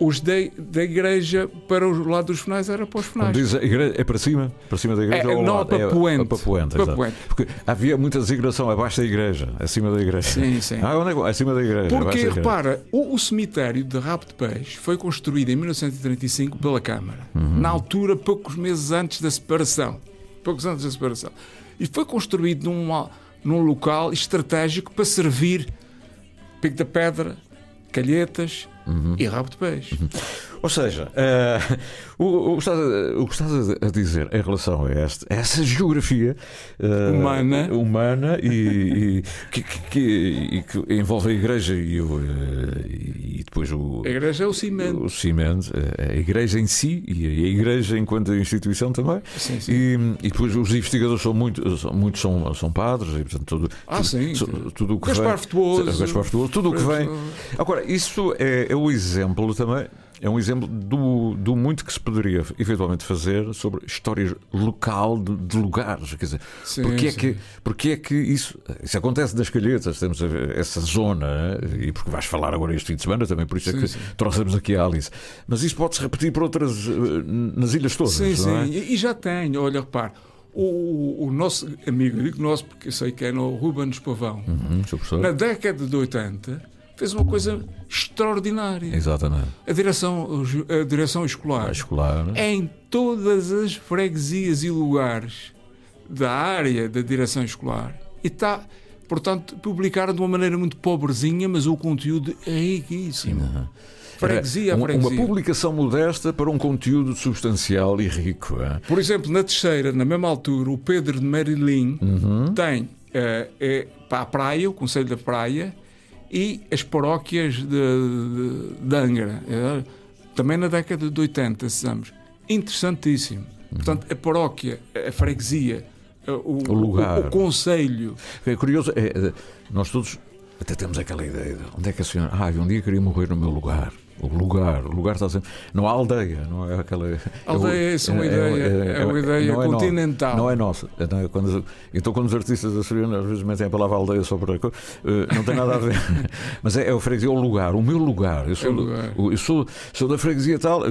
Os da, da igreja para o lado dos finais era para os finais. diz, igreja, é para cima? Para cima da igreja É, ou não, lado? para Poente. É, para Poente, Para. Poente. Porque havia muita designação abaixo da igreja, acima da igreja. Sim, sim. Ah, onde é. Acima da igreja. Porque, da igreja. repara, o, o cemitério de Rabo de Peixe foi construído em 1935 pela Câmara. Uhum. Na altura, poucos meses antes da separação. Poucos antes da separação. E foi construído num, num local estratégico para servir Pico da Pedra, Calhetas Uhum. e Rabo de Peixe. Ou seja, eh, o, o, que estás a, o que estás a dizer em relação a, este, a essa geografia eh, Humana. humana e, e que, que- e que envolve a igreja e, o, eh, e depois o, A igreja é o cimento. o cimento, a igreja em si e a igreja enquanto instituição também. Sim, sim. E, e depois os investigadores são muito, são, muitos são, são padres e portanto tudo, Ah, tudo, sim, sim. tudo o que Gaspar vem, Frutuoso. Gaspar Frutuoso, tudo o que vem. Agora, isso é, é o exemplo também, é um exemplo do, do muito que se poderia eventualmente fazer sobre história local de, de lugares. Quer dizer, Sim, porque, é sim. que, porque é que isso, isso acontece nas calhetas, temos essa zona, e porque vais falar agora este fim de semana também, por isso é Sim, que sim. trouxemos aqui a Alice. Mas isso pode-se repetir por outras, eh, nas ilhas todas, Sim, não é? sim. E, e já tenho, olha, repare, o, o nosso amigo, digo nosso porque eu sei que é no Rubens Pavão, Uhum, na década de 80, fez uma coisa extraordinária. Exatamente. A direção, a direção escolar, A escolar. em todas as freguesias e lugares da área da direção escolar. E está, portanto, publicaram de uma maneira muito pobrezinha, mas o conteúdo é riquíssimo. Freguesia a Uma- freguesia. Uma publicação modesta para um conteúdo substancial e rico. é? Por exemplo, na terceira, na mesma altura, o Pedro de Merilim Uhum. tem eh, é, para a praia, o Conselho da Praia, e as paróquias de, de, de Angra. eh, também na década de 80, esses anos. Interessantíssimo. Portanto, a paróquia, a freguesia, eh, o, O lugar. o, o conselho. É curioso, é, é, nós todos até temos aquela ideia de onde é que a senhora. Ah, um dia queria morrer no meu lugar. O lugar, o lugar está sempre. Não há aldeia, não é aquela. Aldeia, essa é uma ideia- é uma ideia não é continental. Não é nossa. É, não é quando- então, quando os artistas açorianos às vezes metem a palavra aldeia sobre a coisa, eh, não tem nada a ver. Mas é, é o freguesia, é o lugar, o meu lugar. Eu sou, É lugar. eu sou, sou da freguesia tal.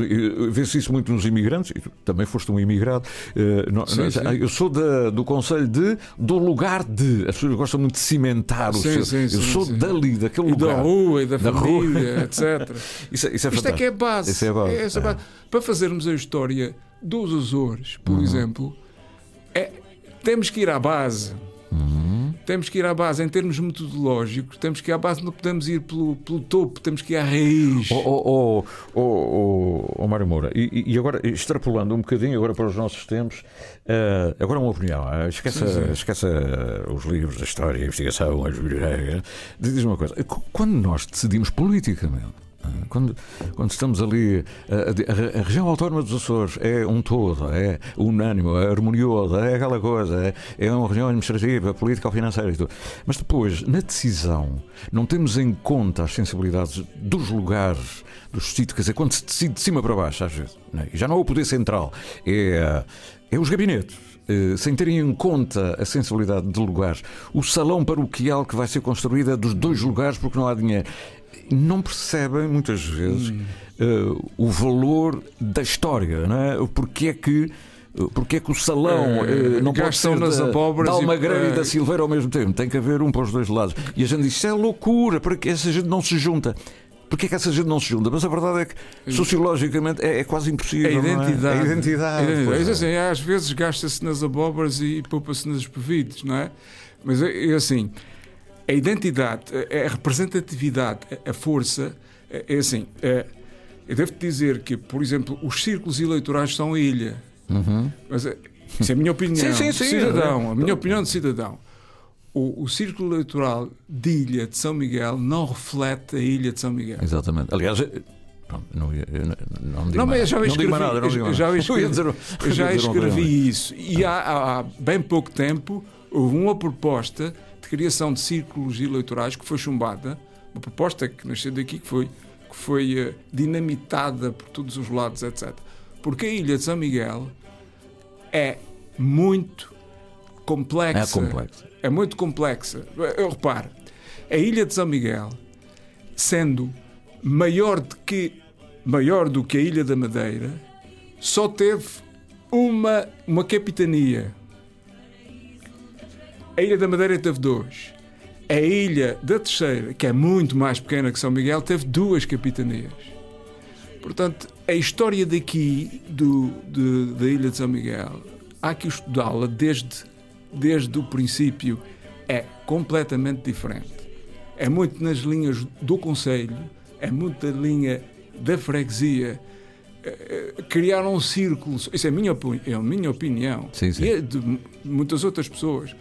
Vê-se isso muito nos imigrantes, e também foste um imigrado. eh, não- Sim, não- sim. Eu sou da- do conselho de, do lugar de. As pessoas gostam muito de cimentar o Sim, seu. eu sou dali, daquele E lugar. da rua, e da, Da rua. família, etc. Isso, é- isso é Isto é que é base. Isso é base. essa É. base. Para fazermos a história dos Açores, por Uhum. exemplo, é- temos que ir à base. Uhum. Temos que ir à base em termos metodológicos, temos que ir à base, não podemos ir pelo, pelo topo, temos que ir à raiz. Oh, oh, oh, oh, oh, oh, Mário Moura, e, e agora extrapolando um bocadinho agora para os nossos tempos, eh, agora uma opinião, eh, esquece, Sim, sim. esquece eh, os livros, a história, a investigação, a. Diz uma coisa, qu- quando nós decidimos politicamente, eh, quando, quando estamos ali, a, a- a região autónoma dos Açores é um todo, é unânime, é harmoniosa, é aquela coisa, é, é uma região administrativa, política financeira e tudo. Mas depois, na decisão, não temos em conta as sensibilidades dos lugares, dos sítios, quer dizer, quando se decide de cima para baixo, às vezes, é? E já não é o poder central, é, é os gabinetes. eh, Sem terem em conta a sensibilidade de lugares, o salão paroquial que vai ser construído é dos dois lugares porque não há dinheiro não percebem muitas vezes eh, o valor da história, não é? Porque é que porque é que o salão eh, não pode ser nas da, da e- Almagrã e, da Silveira ao mesmo tempo? Tem que haver um para os dois lados. E a gente diz: Isso é loucura, para que essa gente não se junta? Porquê é que essa gente não se junta? Mas a verdade é que sociologicamente é, é quase A impossível. não é? identidade. A identidade. A identidade. pois é. Assim, às vezes gasta-se nas abóboras e poupa-se nos espevidos, não é? Mas é, é assim, a identidade, a representatividade, a- força, é é assim. é- eu devo-te dizer que, por exemplo, os círculos eleitorais são a ilha. Mas é- isso é a minha opinião. Uhum. Sim, sim, sim. De cidadão, a minha opinião de cidadão. O, o círculo eleitoral de Ilha de São Miguel não reflete a Ilha de São Miguel. Exatamente. Aliás, pronto, não, não, não digo Não, mais mas eu já nada. Não digo nada, não mais já nada. escrevi, já escrevi isso. E há- há bem pouco tempo houve uma proposta de criação de círculos eleitorais que foi chumbada, uma proposta que nasceu daqui, que foi, que foi eh, dinamitada por todos os lados, etc. Porque a ilha de São Miguel é muito complexa. É complexa. É muito complexa. Eu reparo, a ilha de São Miguel, sendo maior do que, maior do que a Ilha da Madeira, só teve uma, uma capitania. A Ilha da Madeira teve dois. A Ilha da Terceira, que é muito mais pequena que São Miguel, teve duas capitanias. Portanto, a história daqui do, de- da Ilha de São Miguel, há que estudá-la desde, desde o princípio. É completamente diferente. É muito nas linhas do Conselho, é muito na linha da freguesia. Eh, eh, Criaram círculos, isso é a minha, opini- é a minha opinião, Sim, sim. e é de mu- muitas outras pessoas.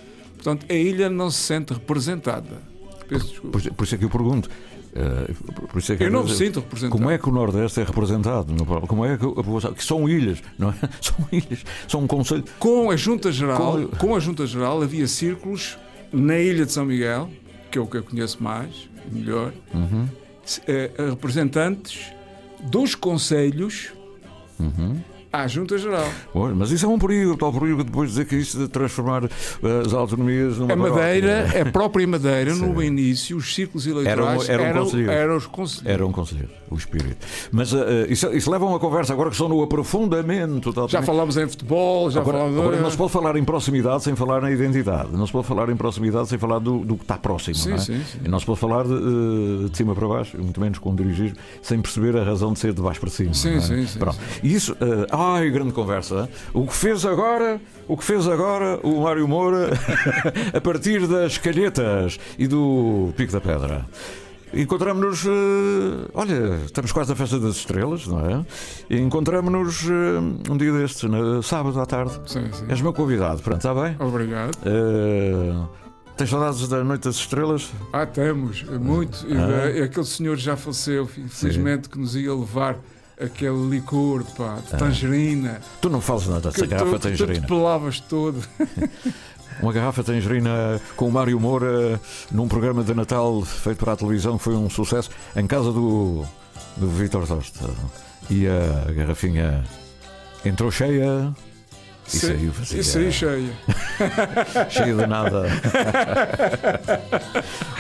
Portanto, a ilha não se sente representada. Peço desculpa. Por, por isso é que eu pergunto. eh, por isso é que Eu não me sinto representado. Como é que o Nordeste é representado? Como é que. Que são ilhas, não é? São ilhas, são um conselho. Com a Junta Geral, Com- com a Junta Geral havia círculos na Ilha de São Miguel, que é o que eu conheço mais, melhor, Uhum. eh, representantes dos conselhos Uhum. À Junta Geral. Olha, mas isso é um perigo, tal perigo depois de dizer que isso de transformar eh, as autonomias numa A Madeira, paróquia. a própria Madeira, no início, os círculos Eram, eleitorais eram, eram, conselheiros. eram os conselheiros. Era um conselheiro, o espírito. Mas eh, isso, isso leva a uma conversa agora que são no aprofundamento. tal- Já falámos em futebol, já Agora, falámos. agora não se pode falar em proximidade sem falar na identidade. Não se pode falar em proximidade sem falar do, do que está próximo. Sim, não é? sim, sim. E não se pode falar de, eh, de cima para baixo, muito menos com dirigismo, sem perceber a razão de ser de baixo para cima. Sim, é? sim, sim, Pronto. E isso, eh, ai, grande conversa. O que fez agora, o que fez agora o Mário Moura a partir das calhetas e do Pico da Pedra. Encontramos-nos, eh, olha, estamos quase na festa das estrelas, não é? E Encontramos-nos eh, um dia destes, na, sábado à tarde. Sim, sim. És meu convidado, pronto, está bem? Obrigado. Eh, tens saudades da Noite das Estrelas? Ah, temos, muito. E, Ah. eh, aquele senhor já faleceu, infelizmente, que nos ia levar aquele licor pá, de Ah. tangerina. Tu não falas nada dessa garrafa tu, de tangerina. Tu te pelavas todo. Uma garrafa tangerina com o Mário Moura num programa de Natal feito para a televisão foi um sucesso em casa do, do Vítor Tosta. E a garrafinha entrou cheia e Sim, saiu vazia. E saiu cheia. cheia de nada.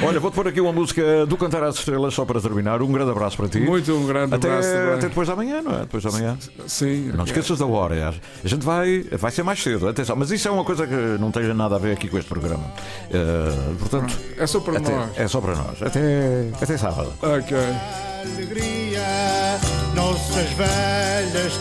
Olha, vou-te pôr aqui uma música do Cantar às Estrelas só para terminar. Um grande abraço para ti. Muito um grande até, abraço. também. até depois da manhã, não é? Depois da manhã. Sim. Não te esqueças da hora. A gente vai, vai ser mais cedo, atenção. Mas isso é uma coisa que não tem nada a ver aqui com este programa. Eh, portanto, É só para até- nós. É só para nós. Até, até sábado. Ok. alegria, nossas velhas